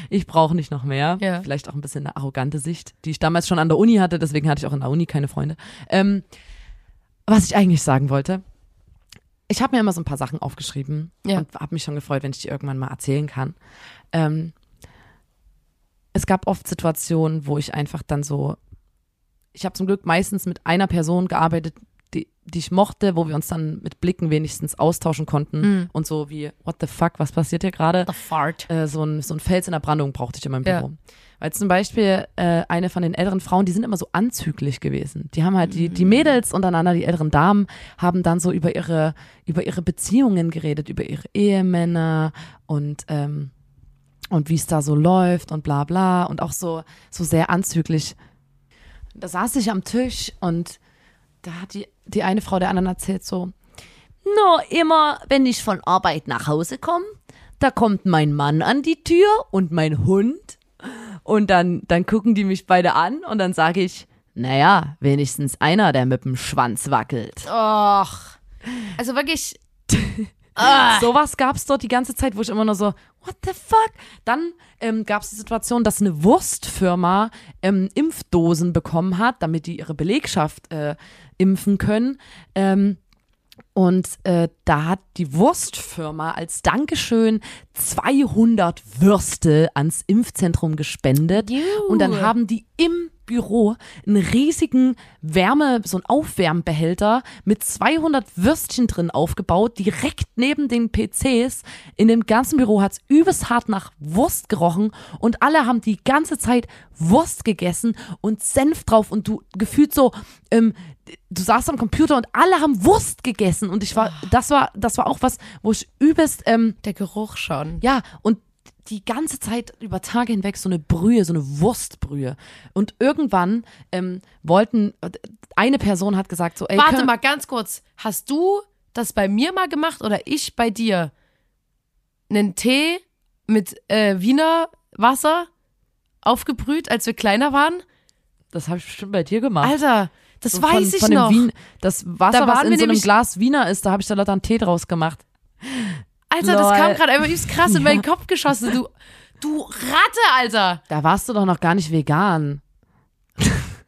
Ich brauche nicht noch mehr. Ja. Vielleicht auch ein bisschen eine arrogante Sicht, die ich damals schon an der Uni hatte, deswegen hatte ich auch in der Uni keine Freunde. Ähm, was ich eigentlich sagen wollte, ich habe mir immer so ein paar Sachen aufgeschrieben Ja. und habe mich schon gefreut, wenn ich die irgendwann mal erzählen kann. Ähm, es gab oft Situationen, wo ich einfach dann so, ich habe zum Glück meistens mit einer Person gearbeitet, die, die ich mochte, wo wir uns dann mit Blicken wenigstens austauschen konnten Mhm. und so wie, what the fuck, was passiert hier gerade? The fart. Äh, so, ein, so ein Fels in der Brandung brauchte ich in meinem Ja. Büro. Weil zum Beispiel äh, eine von den älteren Frauen, die sind immer so anzüglich gewesen. Die haben halt, die, Mhm. die Mädels untereinander, die älteren Damen, haben dann so über ihre, über ihre Beziehungen geredet, über ihre Ehemänner und, ähm, und wie es da so läuft und bla bla und auch so, so sehr anzüglich. Da saß ich am Tisch und da hat die, die eine Frau der anderen erzählt so, no, immer wenn ich von Arbeit nach Hause komme, da kommt mein Mann an die Tür und mein Hund und dann, dann gucken die mich beide an und dann sage ich, naja, wenigstens einer, der mit dem Schwanz wackelt. Och. Also wirklich. Ah. Sowas gab's dort die ganze Zeit, wo ich immer nur so, what the fuck? Dann ähm, gab's die Situation, dass eine Wurstfirma ähm, Impfdosen bekommen hat, damit die ihre Belegschaft äh, impfen können. Ähm, und äh, da hat die Wurstfirma als Dankeschön 200 Würste ans Impfzentrum gespendet. Und dann haben die im Büro einen riesigen Wärme, so einen Aufwärmbehälter mit 200 Würstchen drin aufgebaut, direkt neben den PCs. In dem ganzen Büro hat's übelst hart nach Wurst gerochen und alle haben die ganze Zeit Wurst gegessen und Senf drauf und du gefühlt so, ähm, du saßt am Computer und alle haben Wurst gegessen und ich war, das war, das war auch was, wo ich übelst, ähm, Der Geruch schon. ja, und die ganze Zeit über Tage hinweg so eine Brühe, so eine Wurstbrühe. Und irgendwann ähm, wollten, eine Person hat gesagt so, ey, Warte mal ganz kurz. Hast du das bei mir mal gemacht oder ich bei dir? Einen Tee mit äh, Wiener Wasser aufgebrüht, als wir kleiner waren? das habe ich bestimmt bei dir gemacht. Alter, das So weiß von, ich von noch. Wien, das Wasser, Da was in so einem Glas Wiener ist, da habe ich da lauter einen Tee draus gemacht. Alter, das Lol. kam gerade einfach übelst krass in meinen Kopf geschossen. Du, du Ratte, Alter. Da warst du doch noch gar nicht vegan.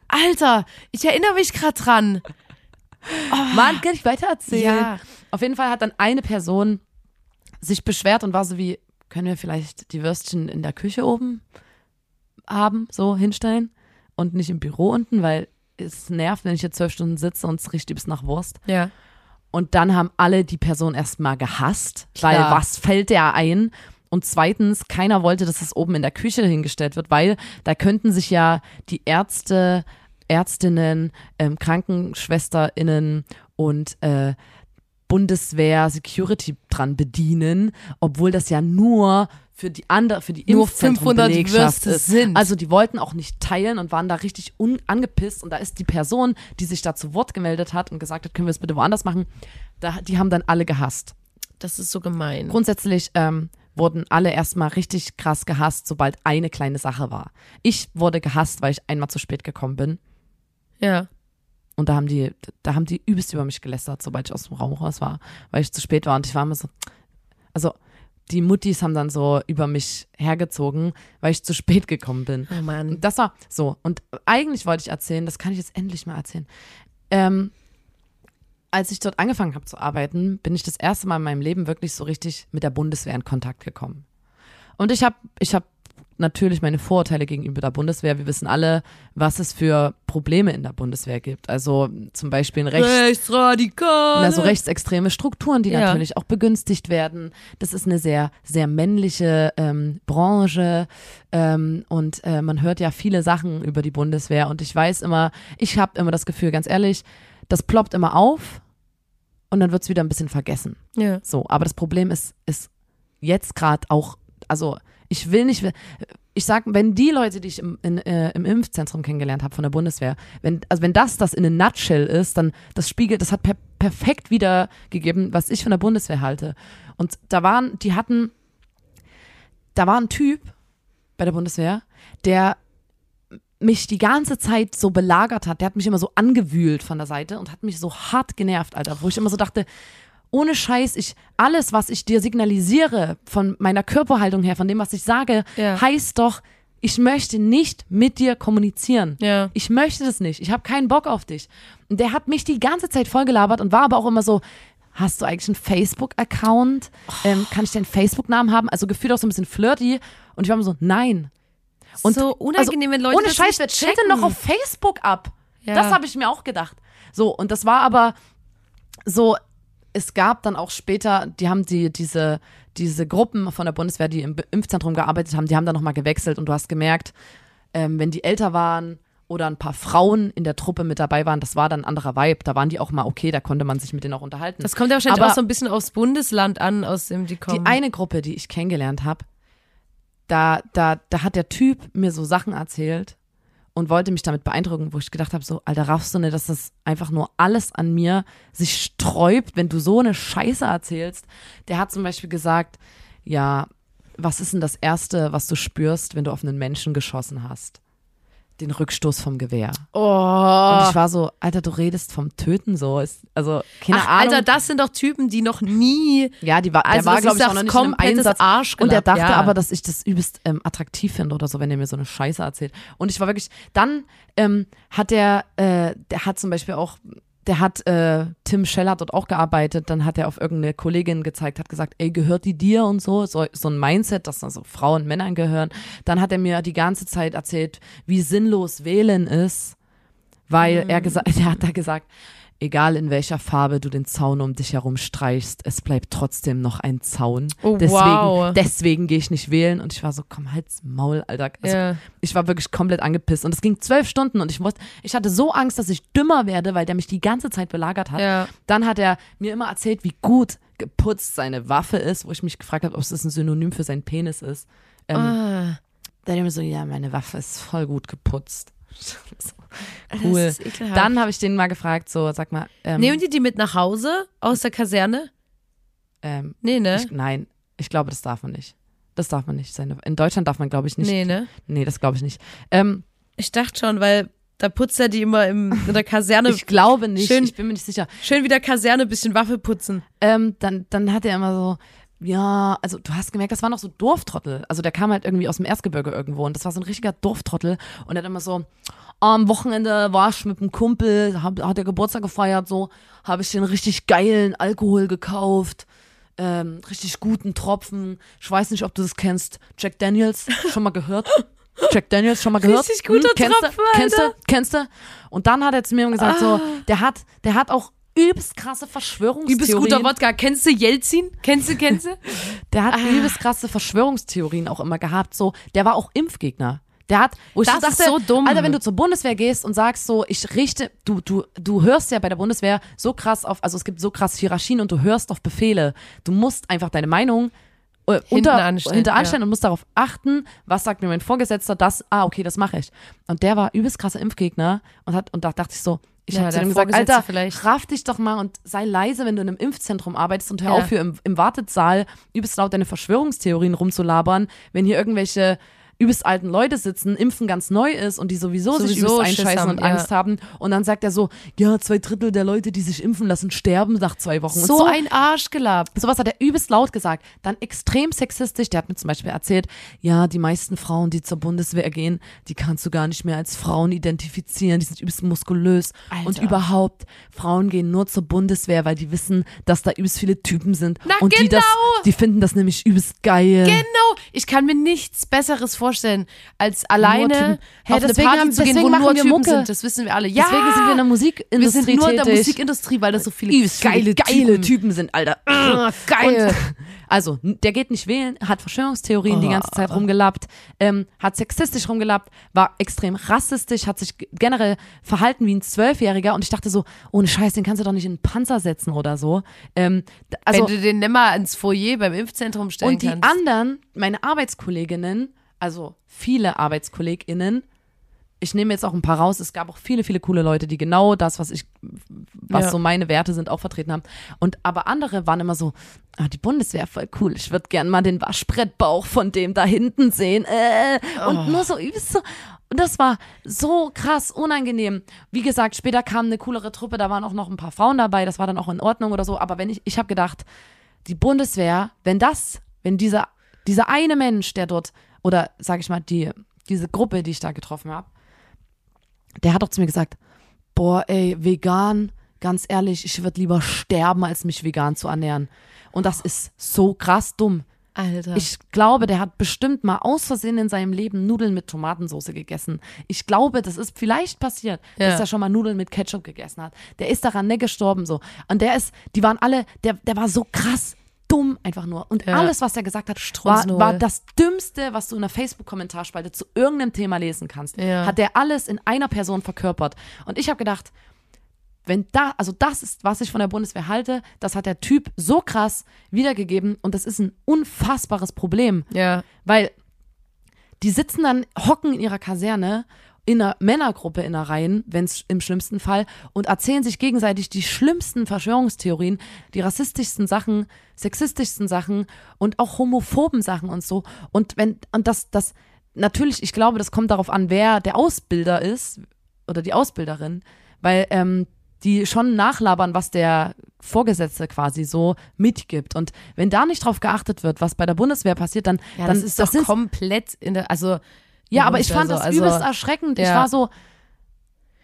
Alter, ich erinnere mich gerade dran. Mann, kann ich weiter erzählen? Ja. Auf jeden Fall hat dann eine Person sich beschwert und war so wie, können wir vielleicht die Würstchen in der Küche oben haben, so hinstellen und nicht im Büro unten, weil es nervt, wenn ich jetzt zwölf Stunden sitze und es riecht übelst nach Wurst. Ja. Und dann haben alle die Person erstmal gehasst, weil Klar. was fällt der ein? Und zweitens, keiner wollte, dass es oben in der Küche hingestellt wird, weil da könnten sich ja die Ärzte, Ärztinnen, ähm, KrankenschwesterInnen und äh, Bundeswehr, Security dran bedienen, obwohl das ja nur für die andere, für die Nur Impfzentrum 500 Belegschaft Würste ist. sind. Also die wollten auch nicht teilen und waren da richtig angepisst und da ist die Person, die sich da zu Wort gemeldet hat und gesagt hat, können wir es bitte woanders machen, da, die haben dann alle gehasst. Das ist so gemein. Grundsätzlich ähm, wurden alle erstmal richtig krass gehasst, sobald eine kleine Sache war. Ich wurde gehasst, weil ich einmal zu spät gekommen bin. Ja. Und da haben die, da haben die übelst über mich gelästert, sobald ich aus dem Raum raus war, weil ich zu spät war. Und ich war immer so, also die Muttis haben dann so über mich hergezogen, weil ich zu spät gekommen bin. Oh Mann. Und das war so. Und eigentlich wollte ich erzählen, das kann ich jetzt endlich mal erzählen. Ähm, als ich dort angefangen habe zu arbeiten, bin ich das erste Mal in meinem Leben wirklich so richtig mit der Bundeswehr in Kontakt gekommen. Und ich habe ich hab natürlich meine Vorurteile gegenüber der Bundeswehr. Wir wissen alle, was es für Probleme in der Bundeswehr gibt. Also zum Beispiel ein Rechts Rechtsradikal. na, so rechtsextreme Strukturen, die Ja. natürlich auch begünstigt werden. Das ist eine sehr, sehr männliche ähm, Branche ähm, und äh, man hört ja viele Sachen über die Bundeswehr und ich weiß immer, ich habe immer das Gefühl, ganz ehrlich, das ploppt immer auf und dann wird's wieder ein bisschen vergessen. Ja. So, aber das Problem ist, ist jetzt gerade auch, also ich will nicht, ich sag, wenn die Leute, die ich im, in, äh, im Impfzentrum kennengelernt habe von der Bundeswehr, wenn, also wenn das das in a nutshell ist, dann das spiegelt, das hat per, perfekt wiedergegeben, was ich von der Bundeswehr halte. Und da waren, die hatten, da war ein Typ bei der Bundeswehr, der mich die ganze Zeit so belagert hat. Der hat mich immer so angewühlt von der Seite und hat mich so hart genervt, Alter, wo ich immer so dachte, ohne Scheiß, ich, alles, was ich dir signalisiere, von meiner Körperhaltung her, von dem, was ich sage, Ja. heißt doch, ich möchte nicht mit dir kommunizieren. Ja. Ich möchte das nicht. Ich habe keinen Bock auf dich. Und der hat mich die ganze Zeit vollgelabert und war aber auch immer so, hast du eigentlich einen Facebook-Account? Ähm, kann ich deinen Facebook-Namen haben? Also gefühlt auch so ein bisschen flirty. Und ich war immer so, nein. Und so unangenehm, wenn Leute ohne das Scheiß, wer chillt checken. denn noch auf Facebook ab? Ja. Das habe ich mir auch gedacht. So, und das war aber so, es gab dann auch später, die haben die, diese, diese Gruppen von der Bundeswehr, die im Impfzentrum gearbeitet haben, die haben dann nochmal gewechselt und du hast gemerkt, ähm, wenn die älter waren oder ein paar Frauen in der Truppe mit dabei waren, das war dann ein anderer Vibe. Da waren die auch mal okay, da konnte man sich mit denen auch unterhalten. Das kommt ja wahrscheinlich Aber- auch so ein bisschen aufs Bundesland an, aus dem die kommen. Die eine Gruppe, die ich kennengelernt habe, da, da, da hat der Typ mir so Sachen erzählt und wollte mich damit beeindrucken, wo ich gedacht habe, so, Alter, raffst du nicht, dass das einfach nur alles an mir sich sträubt, wenn du so eine Scheiße erzählst. Der hat zum Beispiel gesagt, ja, was ist denn das Erste, was du spürst, wenn du auf einen Menschen geschossen hast? Den Rückstoß vom Gewehr. oh. Und ich war so, Alter, du redest vom Töten so. Ist, also, keine Ach, Ahnung. Alter, das sind doch Typen, die noch nie. Ja, die war, der Also war, das glaube ich, auch noch nicht komplettes Einsatz. Arschgelapp, Und er dachte ja. aber, dass ich das übelst ähm, attraktiv finde oder so, wenn er mir so eine Scheiße erzählt. Und ich war wirklich, dann ähm, hat der, äh, der hat zum Beispiel auch, der hat, äh, Tim Scheller dort auch gearbeitet, dann hat er auf irgendeine Kollegin gezeigt, hat gesagt, ey, gehört die dir und so, so, so ein Mindset, dass also Frauen Männern gehören. Dann hat er mir die ganze Zeit erzählt, wie sinnlos wählen ist, weil Mhm. er gesagt, *laughs* er hat da gesagt, egal in welcher Farbe du den Zaun um dich herum streichst, es bleibt trotzdem noch ein Zaun. Oh, deswegen, wow. deswegen gehe ich nicht wählen. Und ich war so, komm, halt's Maul, Alter. Also, Ja. Ich war wirklich komplett angepisst. Und es ging zwölf Stunden und ich wusste, ich hatte so Angst, dass ich dümmer werde, weil der mich die ganze Zeit belagert hat. Ja. Dann hat er mir immer erzählt, wie gut geputzt seine Waffe ist, wo ich mich gefragt habe, ob es ein Synonym für seinen Penis ist. Ähm, Ah, Da hat er mir so, ja, meine Waffe ist voll gut geputzt. *laughs* cool. Dann habe ich den mal gefragt, so, sag mal, ähm, Nehmen die die mit nach Hause aus der Kaserne? ähm, Nee, ne? ich, nein, ich glaube, das darf man nicht. Das darf man nicht. Seine, in Deutschland darf man, glaube ich, nicht. nee, ne? Nee, das glaube ich nicht. Ähm, Ich dachte schon, weil da putzt er die immer im, in der Kaserne. *laughs* ich glaube nicht. schön- Ich bin mir nicht sicher. Schön wie der Kaserne ein bisschen Waffe putzen. Ähm, dann, dann hat er immer so, ja, also du hast gemerkt, das war noch so Dorftrottel. Also der kam halt irgendwie aus dem Erzgebirge irgendwo und das war so ein richtiger Dorftrottel und er hat immer so, am Wochenende war ich mit einem Kumpel, hab, hat er Geburtstag gefeiert, so, habe ich den richtig geilen Alkohol gekauft. Ähm, richtig guten Tropfen. Ich weiß nicht, ob du das kennst. Jack Daniels, schon mal gehört? *laughs* Jack Daniels, schon mal gehört? Richtig guter kennst Tropfen, du? Kennst du? Kennst du? Und dann hat er zu mir gesagt, so, Ah. der hat, der hat auch übelst krasse Verschwörungstheorien. Übelst guter Wodka. Kennst du Jelzin? Kennst du, kennst du? *laughs* Der hat Ah. übelst krasse Verschwörungstheorien auch immer gehabt. So, der war auch Impfgegner. Der hat, wo ich Das so ist dachte, so dumm. Alter, wenn du zur Bundeswehr gehst und sagst so, ich richte, du, du, du hörst ja bei der Bundeswehr so krass auf, also es gibt so krass Hierarchien und du hörst auf Befehle. Du musst einfach deine Meinung äh, unter, anstellen, hinter ja. anstellen und muss darauf achten, was sagt mir mein Vorgesetzter, das, ah, okay, das mache ich. Und der war übelst krasser Impfgegner und hat, und da dachte ich so, ich Ja, habe zu der ihm gesagt, Alter, vielleicht. raff dich doch mal und sei leise, wenn du in einem Impfzentrum arbeitest und hör Ja. auf, hier im, im Wartesaal übelst laut deine Verschwörungstheorien rumzulabern, wenn hier irgendwelche übelst alten Leute sitzen, Impfen ganz neu ist und die sowieso, sich Sowieso übelst Schiss einscheißen haben, und ja. Angst haben. Und dann sagt er so, ja, zwei Drittel der Leute, die sich impfen lassen, sterben nach zwei Wochen. So, so ein Arschgelapp. Sowas hat er übelst laut gesagt. Dann extrem sexistisch. Der hat mir zum Beispiel erzählt, ja, die meisten Frauen, die zur Bundeswehr gehen, die kannst du gar nicht mehr als Frauen identifizieren. Die sind übelst muskulös. Alter. Und überhaupt, Frauen gehen nur zur Bundeswehr, weil die wissen, dass da übelst viele Typen sind. Na, und die das, genau. die finden das nämlich übelst geil. Genau, ich kann mir nichts Besseres vorstellen, als alleine. Hä, auf eine Party zu gehen, wo nur wir Typen Mucke. sind. Das wissen wir alle. Ja, Deswegen sind wir in der wir Musikindustrie sind nur in der. Musikindustrie, weil das so viele Übelst geile, geile Typen. Typen sind, Alter. Ah, geil. Und, *laughs* also, der geht nicht wählen, hat Verschwörungstheorien die Oh. ganze Zeit rumgelappt, ähm, hat sexistisch rumgelappt, war extrem rassistisch, hat sich generell verhalten wie ein Zwölfjähriger und ich dachte so, ohne Scheiß, den kannst du doch nicht in einen Panzer setzen oder so. Ähm, also, Wenn du den nimmer ins Foyer beim Impfzentrum stellen und die kannst. anderen, meine Arbeitskolleginnen, also viele ArbeitskollegInnen, ich nehme jetzt auch ein paar raus, es gab auch viele, viele coole Leute, die genau das, was ich, was Ja. so meine Werte sind, auch vertreten haben. Und aber andere waren immer so, ah, die Bundeswehr voll cool, ich würde gern mal den Waschbrettbauch von dem da hinten sehen. Äh, und Oh. nur so übelst so. Und das war so krass unangenehm. Wie gesagt, später kam eine coolere Truppe, da waren auch noch ein paar Frauen dabei, das war dann auch in Ordnung oder so. Aber wenn ich, ich habe gedacht, die Bundeswehr, wenn das, wenn dieser, dieser eine Mensch, der dort, oder sag ich mal, die, diese Gruppe, die ich da getroffen habe, der hat doch zu mir gesagt, boah, ey, vegan, ganz ehrlich, ich würde lieber sterben, als mich vegan zu ernähren. Und das ist so krass dumm. Alter. Ich glaube, der hat bestimmt mal aus Versehen in seinem Leben Nudeln mit Tomatensauce gegessen. Ich glaube, das ist vielleicht passiert, Ja. dass er schon mal Nudeln mit Ketchup gegessen hat. Der ist daran nicht gestorben so. Und der ist, die waren alle, der, der war so krass dumm einfach nur. Und Ja. alles, was er gesagt hat, war, war das Dümmste, was du in der Facebook-Kommentarspalte zu irgendeinem Thema lesen kannst. Ja. Hat der alles in einer Person verkörpert. Und ich habe gedacht, wenn da, also das ist, was ich von der Bundeswehr halte, das hat der Typ so krass wiedergegeben und das ist ein unfassbares Problem, ja. weil die sitzen dann, hocken in ihrer Kaserne in einer Männergruppe in der Reihen, wenn es im schlimmsten Fall, und erzählen sich gegenseitig die schlimmsten Verschwörungstheorien, die rassistischsten Sachen, sexistischsten Sachen und auch homophoben Sachen und so. Und wenn, und das, das, natürlich, ich glaube, das kommt darauf an, wer der Ausbilder ist oder die Ausbilderin, weil ähm, die schon nachlabern, was der Vorgesetzte quasi so mitgibt. Und wenn da nicht drauf geachtet wird, was bei der Bundeswehr passiert, dann, Ja, dann das ist doch sind komplett in der, also. Ja, aber ich fand so, das also, übelst erschreckend. Ich ja. war so,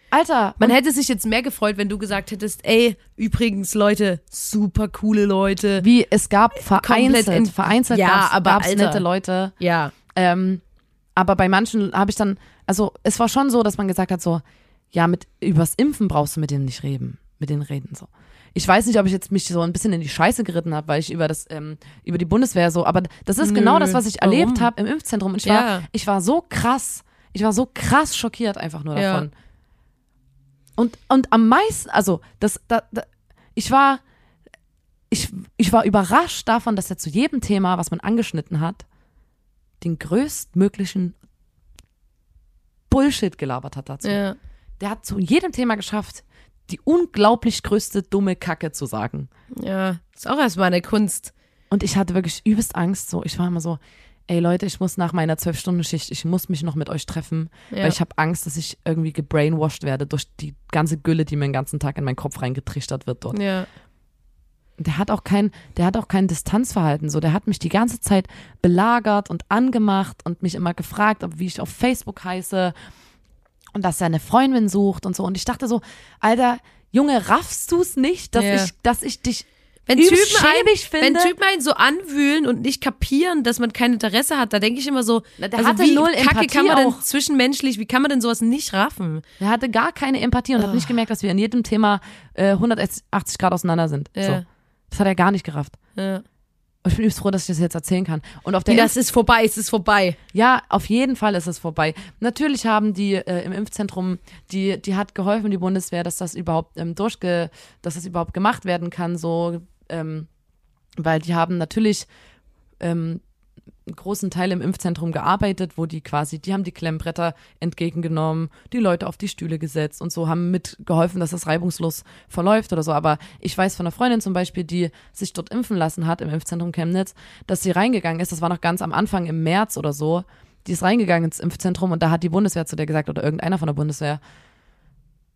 Alter, Man hätte sich jetzt mehr gefreut, wenn du gesagt hättest, ey, übrigens, Leute, super coole Leute. wie es gab vereinzelt, in- vereinzelt Ja, aber Alter. nette Leute. Ja. Ähm, aber bei manchen habe ich dann, also es war schon so, dass man gesagt hat, so, ja, mit übers Impfen brauchst du mit denen nicht reden, mit denen reden so. Ich weiß nicht, ob ich jetzt mich so ein bisschen in die Scheiße geritten habe, weil ich über das, ähm, über die Bundeswehr so, aber das ist Nö, genau das, was ich warum? erlebt habe im Impfzentrum. Und ich war, Ja. ich war so krass, ich war so krass schockiert einfach nur Ja. davon. Und, und am meisten, also, das, da, da, ich war, ich, ich war überrascht davon, dass er zu jedem Thema, was man angeschnitten hat, den größtmöglichen Bullshit gelabert hat dazu. Ja. Der hat zu jedem Thema geschafft, die unglaublich größte dumme Kacke zu sagen. Ja. Ist auch erstmal eine Kunst. Und ich hatte wirklich übelst Angst. So, ich war immer so, ey Leute, ich muss nach meiner zwölf Stunden Schicht, ich muss mich noch mit euch treffen, Ja. weil ich habe Angst, dass ich irgendwie gebrainwashed werde durch die ganze Gülle, die mir den ganzen Tag in meinen Kopf reingetrichtert wird dort. Ja. der hat auch kein, der hat auch kein Distanzverhalten. So, der hat mich die ganze Zeit belagert und angemacht und mich immer gefragt, ob wie ich auf Facebook heiße und dass er eine Freundin sucht und so. Und ich dachte so, Alter, Junge, raffst du's nicht, dass Ja. ich, dass ich dich Wenn Typen, einen, schäbig wenn finde? Typen einen so anwühlen und nicht kapieren, dass man kein Interesse hat, da denke ich immer so, Na, der also hatte wie null kacke Empathie kann man denn auch. zwischenmenschlich, wie kann man denn sowas nicht raffen? Der hatte gar keine Empathie und hat nicht gemerkt, dass wir in jedem Thema äh, 180 Grad auseinander sind. Ja. So. Das hat er gar nicht gerafft. Ja. Und ich bin übelst froh, dass ich das jetzt erzählen kann. Und auf der Nee, das ist vorbei, es ist vorbei. Ja, auf jeden Fall ist es vorbei. Natürlich haben die äh, im Impfzentrum, die, die hat geholfen, die Bundeswehr, dass das überhaupt ähm, durchge, dass das überhaupt gemacht werden kann, so, ähm, weil die haben natürlich ähm, großen Teil im Impfzentrum gearbeitet, wo die quasi, die haben die Klemmbretter entgegengenommen, die Leute auf die Stühle gesetzt und so, haben mitgeholfen, dass das reibungslos verläuft oder so. Aber ich weiß von einer Freundin zum Beispiel, die sich dort impfen lassen hat im Impfzentrum Chemnitz, dass sie reingegangen ist, das war noch ganz am Anfang im März oder so, die ist reingegangen ins Impfzentrum und da hat die Bundeswehr zu der gesagt oder irgendeiner von der Bundeswehr,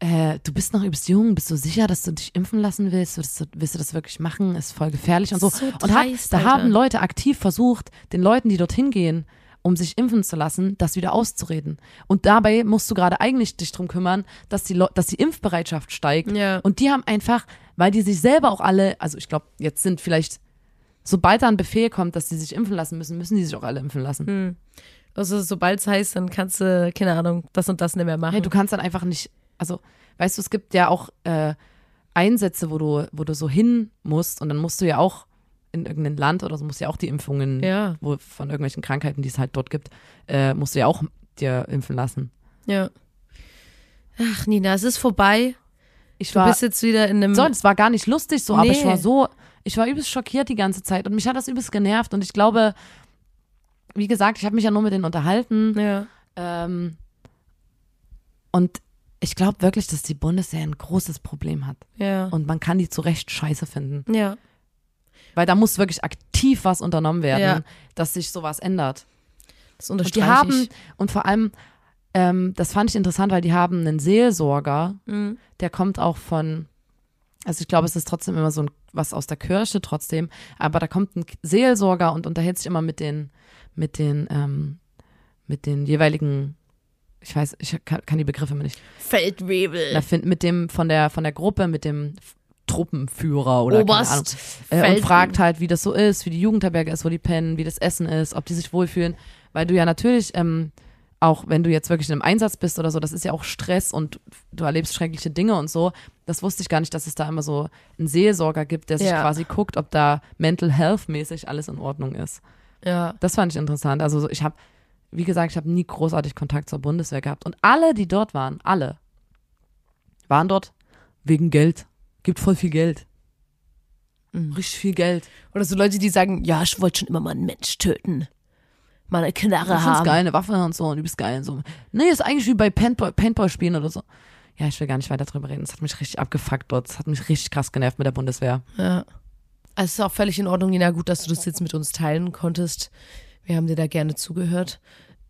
äh, du bist noch übelst jung, bist du sicher, dass du dich impfen lassen willst? Willst du, willst du das wirklich machen? Ist voll gefährlich und so. So und dreist, da Alter. haben Leute aktiv versucht, den Leuten, die dorthin gehen, um sich impfen zu lassen, das wieder auszureden. Und dabei musst du gerade eigentlich dich drum kümmern, dass die, dass die Impfbereitschaft steigt. Ja. Und die haben einfach, weil die sich selber auch alle, also ich glaube, jetzt sind vielleicht, sobald da ein Befehl kommt, dass die sich impfen lassen müssen, müssen die sich auch alle impfen lassen. Also sobald es heißt, dann kannst du, keine Ahnung, das und das nicht mehr machen. Hey, du kannst dann einfach nicht, also, weißt du, es gibt ja auch äh, Einsätze, wo du, wo du so hin musst und dann musst du ja auch in irgendein Land oder so, musst du ja auch die Impfungen, Ja. wo von irgendwelchen Krankheiten, die es halt dort gibt, äh, musst du ja auch dir impfen lassen. ja. Ach, Nina, es ist vorbei. Ich Du war, bist jetzt wieder in einem. so, das war gar nicht lustig so, aber ich Nee. war so, ich war übelst schockiert die ganze Zeit und mich hat das übelst genervt und ich glaube, wie gesagt, ich habe mich ja nur mit denen unterhalten ja. ähm, und ich glaube wirklich, dass die Bundeswehr ein großes Problem hat. Ja. Und man kann die zu Recht scheiße finden. ja. Weil da muss wirklich aktiv was unternommen werden, Ja. dass sich sowas ändert. Das Und unterstreiche die haben, ich. und vor allem, ähm, das fand ich interessant, weil die haben einen Seelsorger, Mhm. der kommt auch von, also ich glaube, es ist trotzdem immer so ein, was aus der Kirche trotzdem, aber da kommt ein Seelsorger und unterhält sich immer mit den, mit den, ähm, mit den jeweiligen, ich weiß, ich kann, kann die Begriffe immer nicht. Feldwebel. Da find, mit dem von der von der Gruppe, mit dem Truppenführer oder keine Ahnung. Oberst. Äh, und fragt halt, wie das so ist, wie die Jugendherberge ist, wo die pennen, wie das Essen ist, ob die sich wohlfühlen. Weil du ja natürlich, ähm, auch wenn du jetzt wirklich in einem Einsatz bist oder so, das ist ja auch Stress und du erlebst schreckliche Dinge und so. Das wusste ich gar nicht, dass es da immer so einen Seelsorger gibt, der sich Ja. quasi guckt, ob da mental health mäßig alles in Ordnung ist. Ja. Das fand ich interessant. Also so, ich habe, wie gesagt, ich habe nie großartig Kontakt zur Bundeswehr gehabt. Und alle, die dort waren, alle, waren dort wegen Geld. Gibt voll viel Geld. Mhm. Richtig viel Geld. Oder so Leute, die sagen, ja, ich wollte schon immer mal einen Mensch töten. Mal eine Knarre Ich find's haben. geil, eine Waffe und so und übelst geil und so. Nee, ist eigentlich wie bei Paintball, Paintball spielen oder so. Ja, ich will gar nicht weiter drüber reden. Das hat mich richtig abgefuckt dort. Das hat mich richtig krass genervt mit der Bundeswehr. Ja. Also es ist auch völlig in Ordnung, Nina. Gut, dass du das jetzt mit uns teilen konntest. Wir haben dir da gerne zugehört.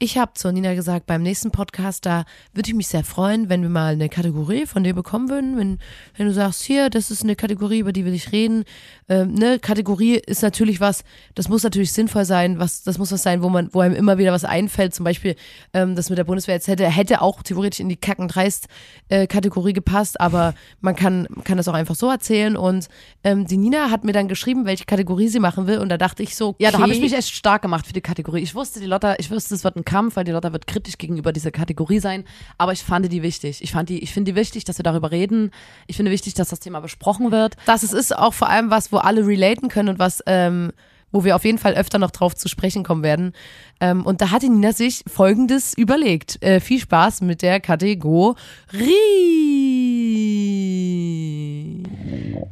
Ich habe zur Nina gesagt, beim nächsten Podcast, da würde ich mich sehr freuen, wenn wir mal eine Kategorie von dir bekommen würden. Wenn, wenn du sagst, hier, das ist eine Kategorie, über die will ich reden. Ähm, ne, Kategorie ist natürlich was, das muss natürlich sinnvoll sein, was, das muss was sein, wo man, wo einem immer wieder was einfällt. Zum Beispiel, ähm, das mit der Bundeswehr jetzt hätte, hätte auch theoretisch in die kackendreist äh, Kategorie gepasst, aber man kann, kann das auch einfach so erzählen. Und ähm, die Nina hat mir dann geschrieben, welche Kategorie sie machen will. Und da dachte ich so, okay, Ja, da habe ich mich echt stark gemacht für die Kategorie. Ich wusste, die Lotta, ich wusste, es wird ein Kampf, weil die Lotta wird kritisch gegenüber dieser Kategorie sein. Aber ich fand die wichtig. Ich fand die, ich finde die wichtig, dass wir darüber reden. Ich finde wichtig, dass das Thema besprochen wird. dass es ist auch vor allem was, wo alle relaten können und was, ähm, wo wir auf jeden Fall öfter noch drauf zu sprechen kommen werden. Ähm, und da hat die Nina sich Folgendes überlegt. Äh, viel Spaß mit der Kategorie.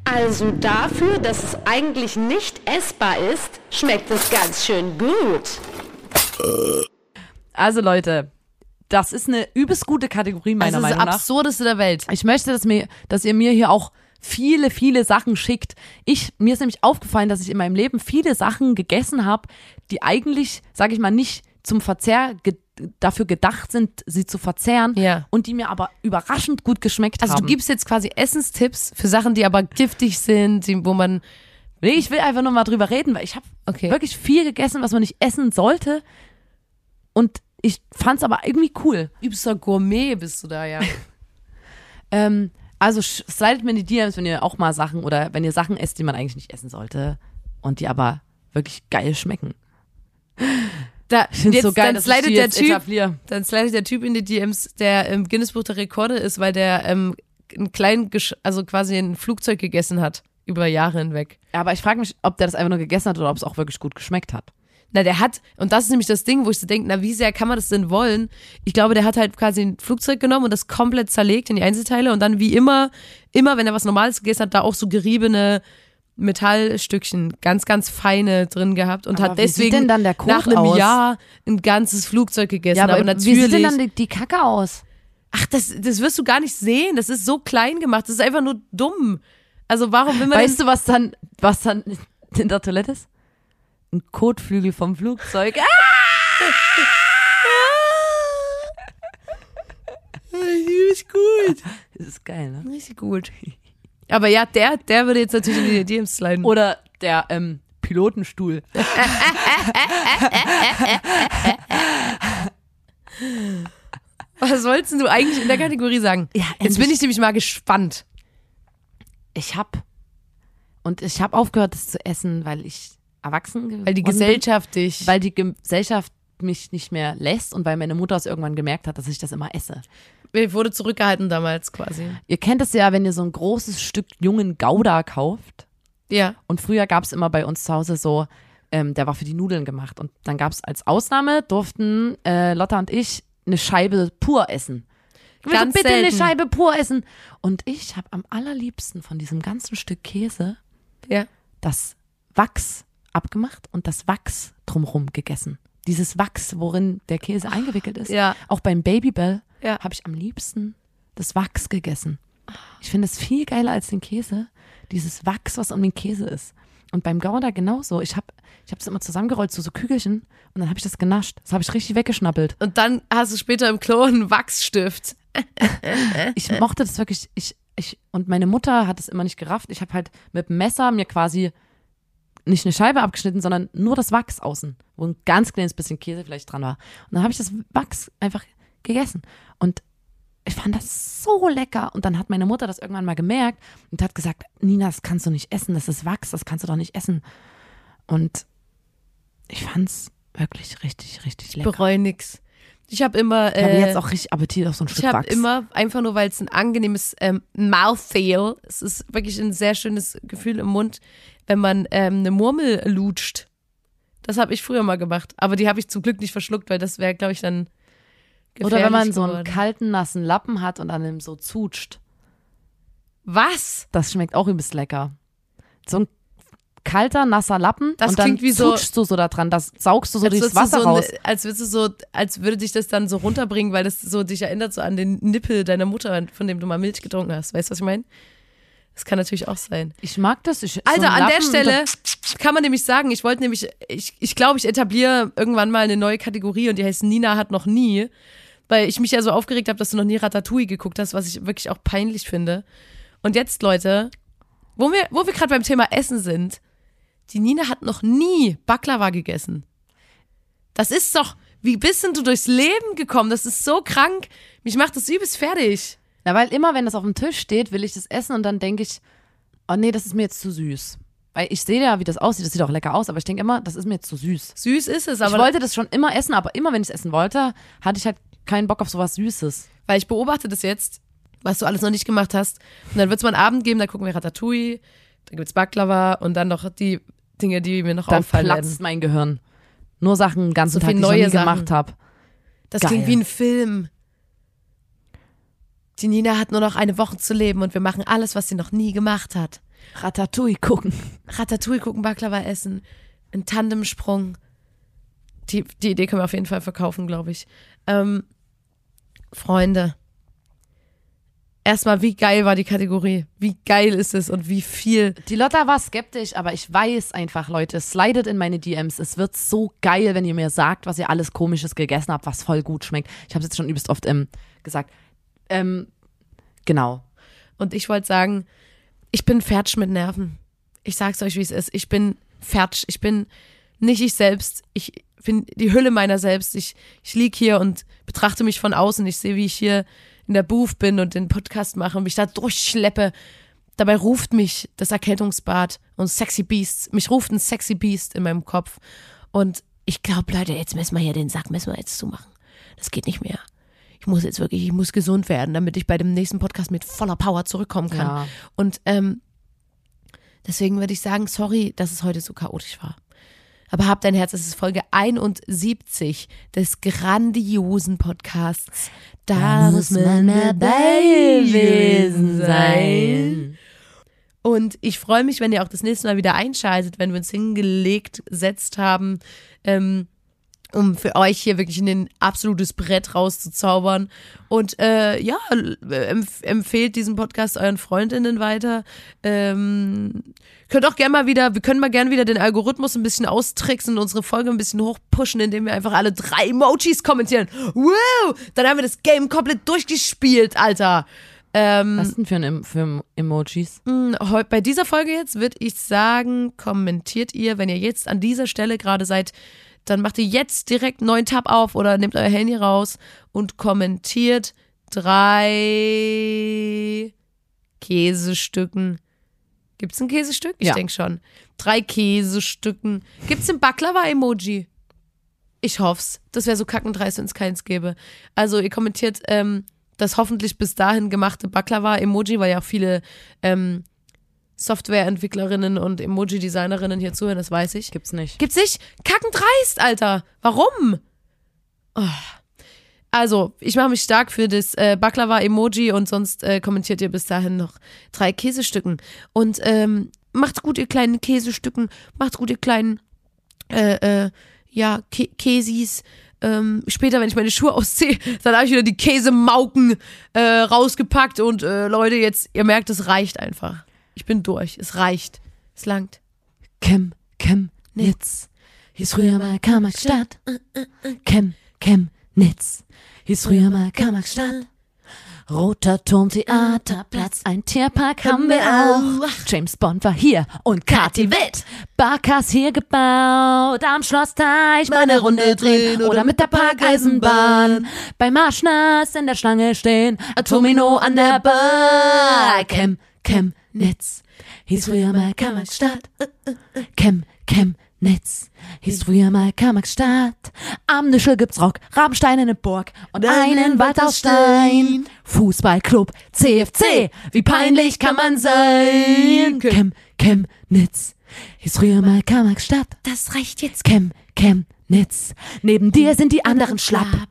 Also dafür, dass es eigentlich nicht essbar ist, schmeckt es ganz schön gut. Also Leute, das ist eine übelst gute Kategorie meiner Also das Meinung nach. Absurdeste der Welt. Ich möchte, dass, mir, dass ihr mir hier auch viele, viele Sachen schickt. Ich, mir ist nämlich aufgefallen, dass ich in meinem Leben viele Sachen gegessen habe, die eigentlich, sage ich mal, nicht zum Verzehr ge dafür gedacht sind, sie zu verzehren Ja. und die mir aber überraschend gut geschmeckt Also haben. du gibst jetzt quasi Essenstipps für Sachen, die aber giftig sind, die, wo man nee, ich will einfach nur mal drüber reden, weil ich habe Okay. wirklich viel gegessen, was man nicht essen sollte und ich fand's aber irgendwie cool. übster Gourmet bist du da, ja. *laughs* Ähm, also slidet mir in die DMs, wenn ihr auch mal Sachen oder wenn ihr Sachen esst, die man eigentlich nicht essen sollte und die aber wirklich geil schmecken. Da, Ich jetzt, so geil, dann slidet der Typ, etabliere. dann slidet der Typ in die DMs, der im Guinness Buch der Rekorde ist, weil der ähm, ein kleinen, also quasi ein Flugzeug gegessen hat über Jahre hinweg. Aber ich frage mich, ob der das einfach nur gegessen hat oder ob es auch wirklich gut geschmeckt hat. Na, der hat, und das ist nämlich das Ding, wo ich so denke, na, wie sehr kann man das denn wollen? Ich glaube, der hat halt quasi ein Flugzeug genommen und das komplett zerlegt in die Einzelteile und dann wie immer, immer, wenn er was Normales gegessen hat, da auch so geriebene Metallstückchen, ganz, ganz feine drin gehabt und Aber hat wie deswegen nach einem aus? Jahr ein ganzes Flugzeug gegessen. Ja, aber, aber, wie natürlich. sieht denn dann die, die Kacke aus? ach, das, das wirst du gar nicht sehen. Das ist so klein gemacht. Das ist einfach nur dumm. Also warum will man Weißt du, was dann, was dann in der Toilette ist? Ein Kotflügel vom Flugzeug. Ah! Richtig gut. Das ist geil, ne? Richtig gut. Aber ja, der, der würde jetzt natürlich in die DMs sliden. Oder der ähm, Pilotenstuhl. Was wolltest du eigentlich in der Kategorie sagen? Ja, Jetzt bin ich nämlich mal gespannt. Ich hab und ich habe aufgehört, das zu essen, weil ich erwachsen geworden Weil die bin. Gesellschaft dich. weil die Gesellschaft mich nicht mehr lässt und weil meine Mutter es irgendwann gemerkt hat, dass ich das immer esse. Ich wurde zurückgehalten damals quasi. Ihr kennt es ja, wenn ihr so ein großes Stück jungen Gouda kauft. Ja. Und früher gab es immer bei uns zu Hause so, ähm, der war für die Nudeln gemacht. Und dann gab es als Ausnahme, durften äh, Lotta und ich eine Scheibe pur essen. Ganz bitte selten. eine Scheibe pur essen. Und ich habe am allerliebsten von diesem ganzen Stück Käse Ja. das Wachs abgemacht und das Wachs drumherum gegessen. Dieses Wachs, worin der Käse eingewickelt ist. Ja. Auch beim Babybell Ja. habe ich am liebsten das Wachs gegessen. Ich finde es viel geiler als den Käse. Dieses Wachs, was um den Käse ist. Und beim Gouda genauso. Ich habe ich es immer zusammengerollt zu so Kügelchen und dann habe ich das genascht. Das habe ich richtig weggeschnappelt. Und dann hast du später im Klo einen Wachsstift. *laughs* Ich mochte das wirklich. Ich, ich, und meine Mutter hat es immer nicht gerafft. Ich habe halt mit dem Messer mir quasi nicht eine Scheibe abgeschnitten, sondern nur das Wachs außen, wo ein ganz kleines bisschen Käse vielleicht dran war. Und dann habe ich das Wachs einfach gegessen. Und ich fand das so lecker. Und dann hat meine Mutter das irgendwann mal gemerkt und hat gesagt, Nina, das kannst du nicht essen, das ist Wachs, das kannst du doch nicht essen. Und ich fand's wirklich richtig, richtig lecker. Bereue nix. Ich habe immer. Ich habe äh, jetzt auch richtig Appetit auf so ein Stück Ich habe Wachs. immer, einfach nur weil es ein angenehmes ähm, Mouthfeel, es ist wirklich ein sehr schönes Gefühl im Mund, wenn man ähm, eine Murmel lutscht. Das habe ich früher mal gemacht, aber die habe ich zum Glück nicht verschluckt, weil das wäre, glaube ich, dann gefährlich Oder wenn man so einen geworden. kalten, nassen Lappen hat und an dem so zutscht. Was? Das schmeckt auch übelst lecker. So ein kalter, nasser Lappen Das und dann klingt wie so- zutschst du so da dran, das saugst du so durchs würdest du Wasser so raus. als würdest du so, als würde dich das dann so runterbringen, weil das so dich erinnert so an den Nippel deiner Mutter, von dem du mal Milch getrunken hast. Weißt du, was ich meine? Das kann natürlich auch sein. Ich mag das. Ich, so Alter, ein an der Lappen, Stelle kann man nämlich sagen, ich wollte nämlich, ich, ich glaube, ich etabliere irgendwann mal eine neue Kategorie und die heißt Nina hat noch nie, weil ich mich ja so aufgeregt habe, dass du noch nie Ratatouille geguckt hast, was ich wirklich auch peinlich finde. Und jetzt, Leute, wo wir, wo wir gerade beim Thema Essen sind, die Nina hat noch nie Baklava gegessen. Das ist doch, wie bist denn du durchs Leben gekommen? Das ist so krank. Mich macht das übelst fertig. Na, weil immer, wenn das auf dem Tisch steht, will ich das essen und dann denke ich, oh nee, das ist mir jetzt zu süß. Weil ich sehe ja, wie das aussieht, das sieht auch lecker aus, aber ich denke immer, das ist mir jetzt zu süß. Süß ist es, ich aber wollte das schon immer essen, aber immer, wenn ich es essen wollte, hatte ich halt keinen Bock auf sowas Süßes. weil ich beobachte das jetzt, was du alles noch nicht gemacht hast. Und dann wird es mal einen Abend geben, da gucken wir Ratatouille, dann gibt's Baklava und dann noch die Dinge, die mir noch Dann auffallen platzt werden. mein Gehirn. Nur Sachen den ganzen So Tag, die ich noch neue nie Sachen. gemacht habe. Das Geil. klingt wie ein Film. Die Nina hat nur noch eine Woche zu leben und wir machen alles, was sie noch nie gemacht hat. Ratatouille gucken. Ratatouille gucken, Baklava essen, ein Tandemsprung. Die, die Idee können wir auf jeden Fall verkaufen, glaube ich. Ähm, Freunde. Erstmal, wie geil war die Kategorie? Wie geil ist es und wie viel Die Lotta war skeptisch, aber ich weiß einfach, Leute, slidet in meine DMs. Es wird so geil, wenn ihr mir sagt, was ihr alles Komisches gegessen habt, was voll gut schmeckt. Ich habe es jetzt schon übelst oft ähm, gesagt. Ähm, genau. Und ich wollte sagen, ich bin fertig mit Nerven. Ich sag's euch, wie es ist. Ich bin fertig. Ich bin nicht ich selbst. Ich bin die Hülle meiner selbst. Ich, ich lieg hier und betrachte mich von außen. Ich sehe, wie ich hier in der Booth bin und den Podcast mache und mich da durchschleppe. Dabei ruft mich das Erkältungsbad und Sexy Beasts. Mich ruft ein Sexy Beast in meinem Kopf. Und ich glaube, Leute, jetzt müssen wir hier den Sack müssen wir jetzt zumachen. Das geht nicht mehr. Ich muss jetzt wirklich, ich muss gesund werden, damit ich bei dem nächsten Podcast mit voller Power zurückkommen kann. Ja. Und ähm, deswegen würde ich sagen, sorry, dass es heute so chaotisch war. Aber habt ein Herz, es ist Folge 71 des grandiosen Podcasts. Da muss man dabei gewesen sein. Und ich freue mich, wenn ihr auch das nächste Mal wieder einschaltet, wenn wir uns hingelegt, gesetzt haben, ähm, um für euch hier wirklich ein absolutes Brett rauszuzaubern. Und äh, ja, empf empfehlt diesen Podcast euren Freundinnen weiter. Ähm, könnt auch gerne mal wieder, wir können mal gerne wieder den Algorithmus ein bisschen austricksen und unsere Folge ein bisschen hochpushen, indem wir einfach alle drei Emojis kommentieren. Wow! Dann haben wir das Game komplett durchgespielt, Alter. Ähm, Was denn für ein für Emojis? mh, bei dieser Folge jetzt würde ich sagen, kommentiert ihr, wenn ihr jetzt an dieser Stelle gerade seid, dann macht ihr jetzt direkt einen neuen Tab auf oder nehmt euer Handy raus und kommentiert drei Käsestücken. Gibt's ein Käsestück? Ich Ja. denke schon. Drei Käsestücken. Gibt's ein Baklava-Emoji? Ich hoff's. Das wäre so kackendreist, wenn es keins gäbe. Also ihr kommentiert ähm, das hoffentlich bis dahin gemachte Baklava-Emoji, weil ja auch viele ähm, Softwareentwicklerinnen und Emoji-Designerinnen hier zuhören, das weiß ich. Gibt's nicht. Gibt's nicht? Kackendreist, Alter. Warum? Oh. Also, ich mache mich stark für das äh, Baklava-Emoji und sonst äh, kommentiert ihr bis dahin noch drei Käsestücken. Und ähm, macht's gut, ihr kleinen Käsestücken. Macht's gut, ihr kleinen, äh, äh, ja, Kä Käsis. Ähm, später, wenn ich meine Schuhe ausziehe, *laughs* dann habe ich wieder die Käsemauken äh, rausgepackt und äh, Leute, jetzt, ihr merkt, es reicht einfach. Ich bin durch. Es reicht. Es langt. Chem, Chem, Nitz. Hieß früher mal Karmarkstadt. Chem, Chem, Nitz. Hieß früher mal Karmarkstadt. Roter Turm, Theaterplatz, ein Tierpark haben wir auch. James Bond war hier und Kati Witt. Barkas hier gebaut, am Schlossteich mal eine Runde drehen oder mit der Parkeisenbahn. Bei Marschnass in der Schlange stehen, Atomino an der Bar. Chem, Chem, Nitz. Hieß früher mal Karmarkstadt. Chem, Chem, Netz. Hieß früher mal Karmarkstadt. Am Nischel gibt's Rock, Rabenstein in der Burg und einen Wald aus Stein. Fußballclub, CFC, wie peinlich kann man sein? Chem, Chem, Netz. Hieß früher mal Karmarkstadt. Das reicht jetzt. Chem, Chem, Netz. Neben dir sind die anderen schlapp.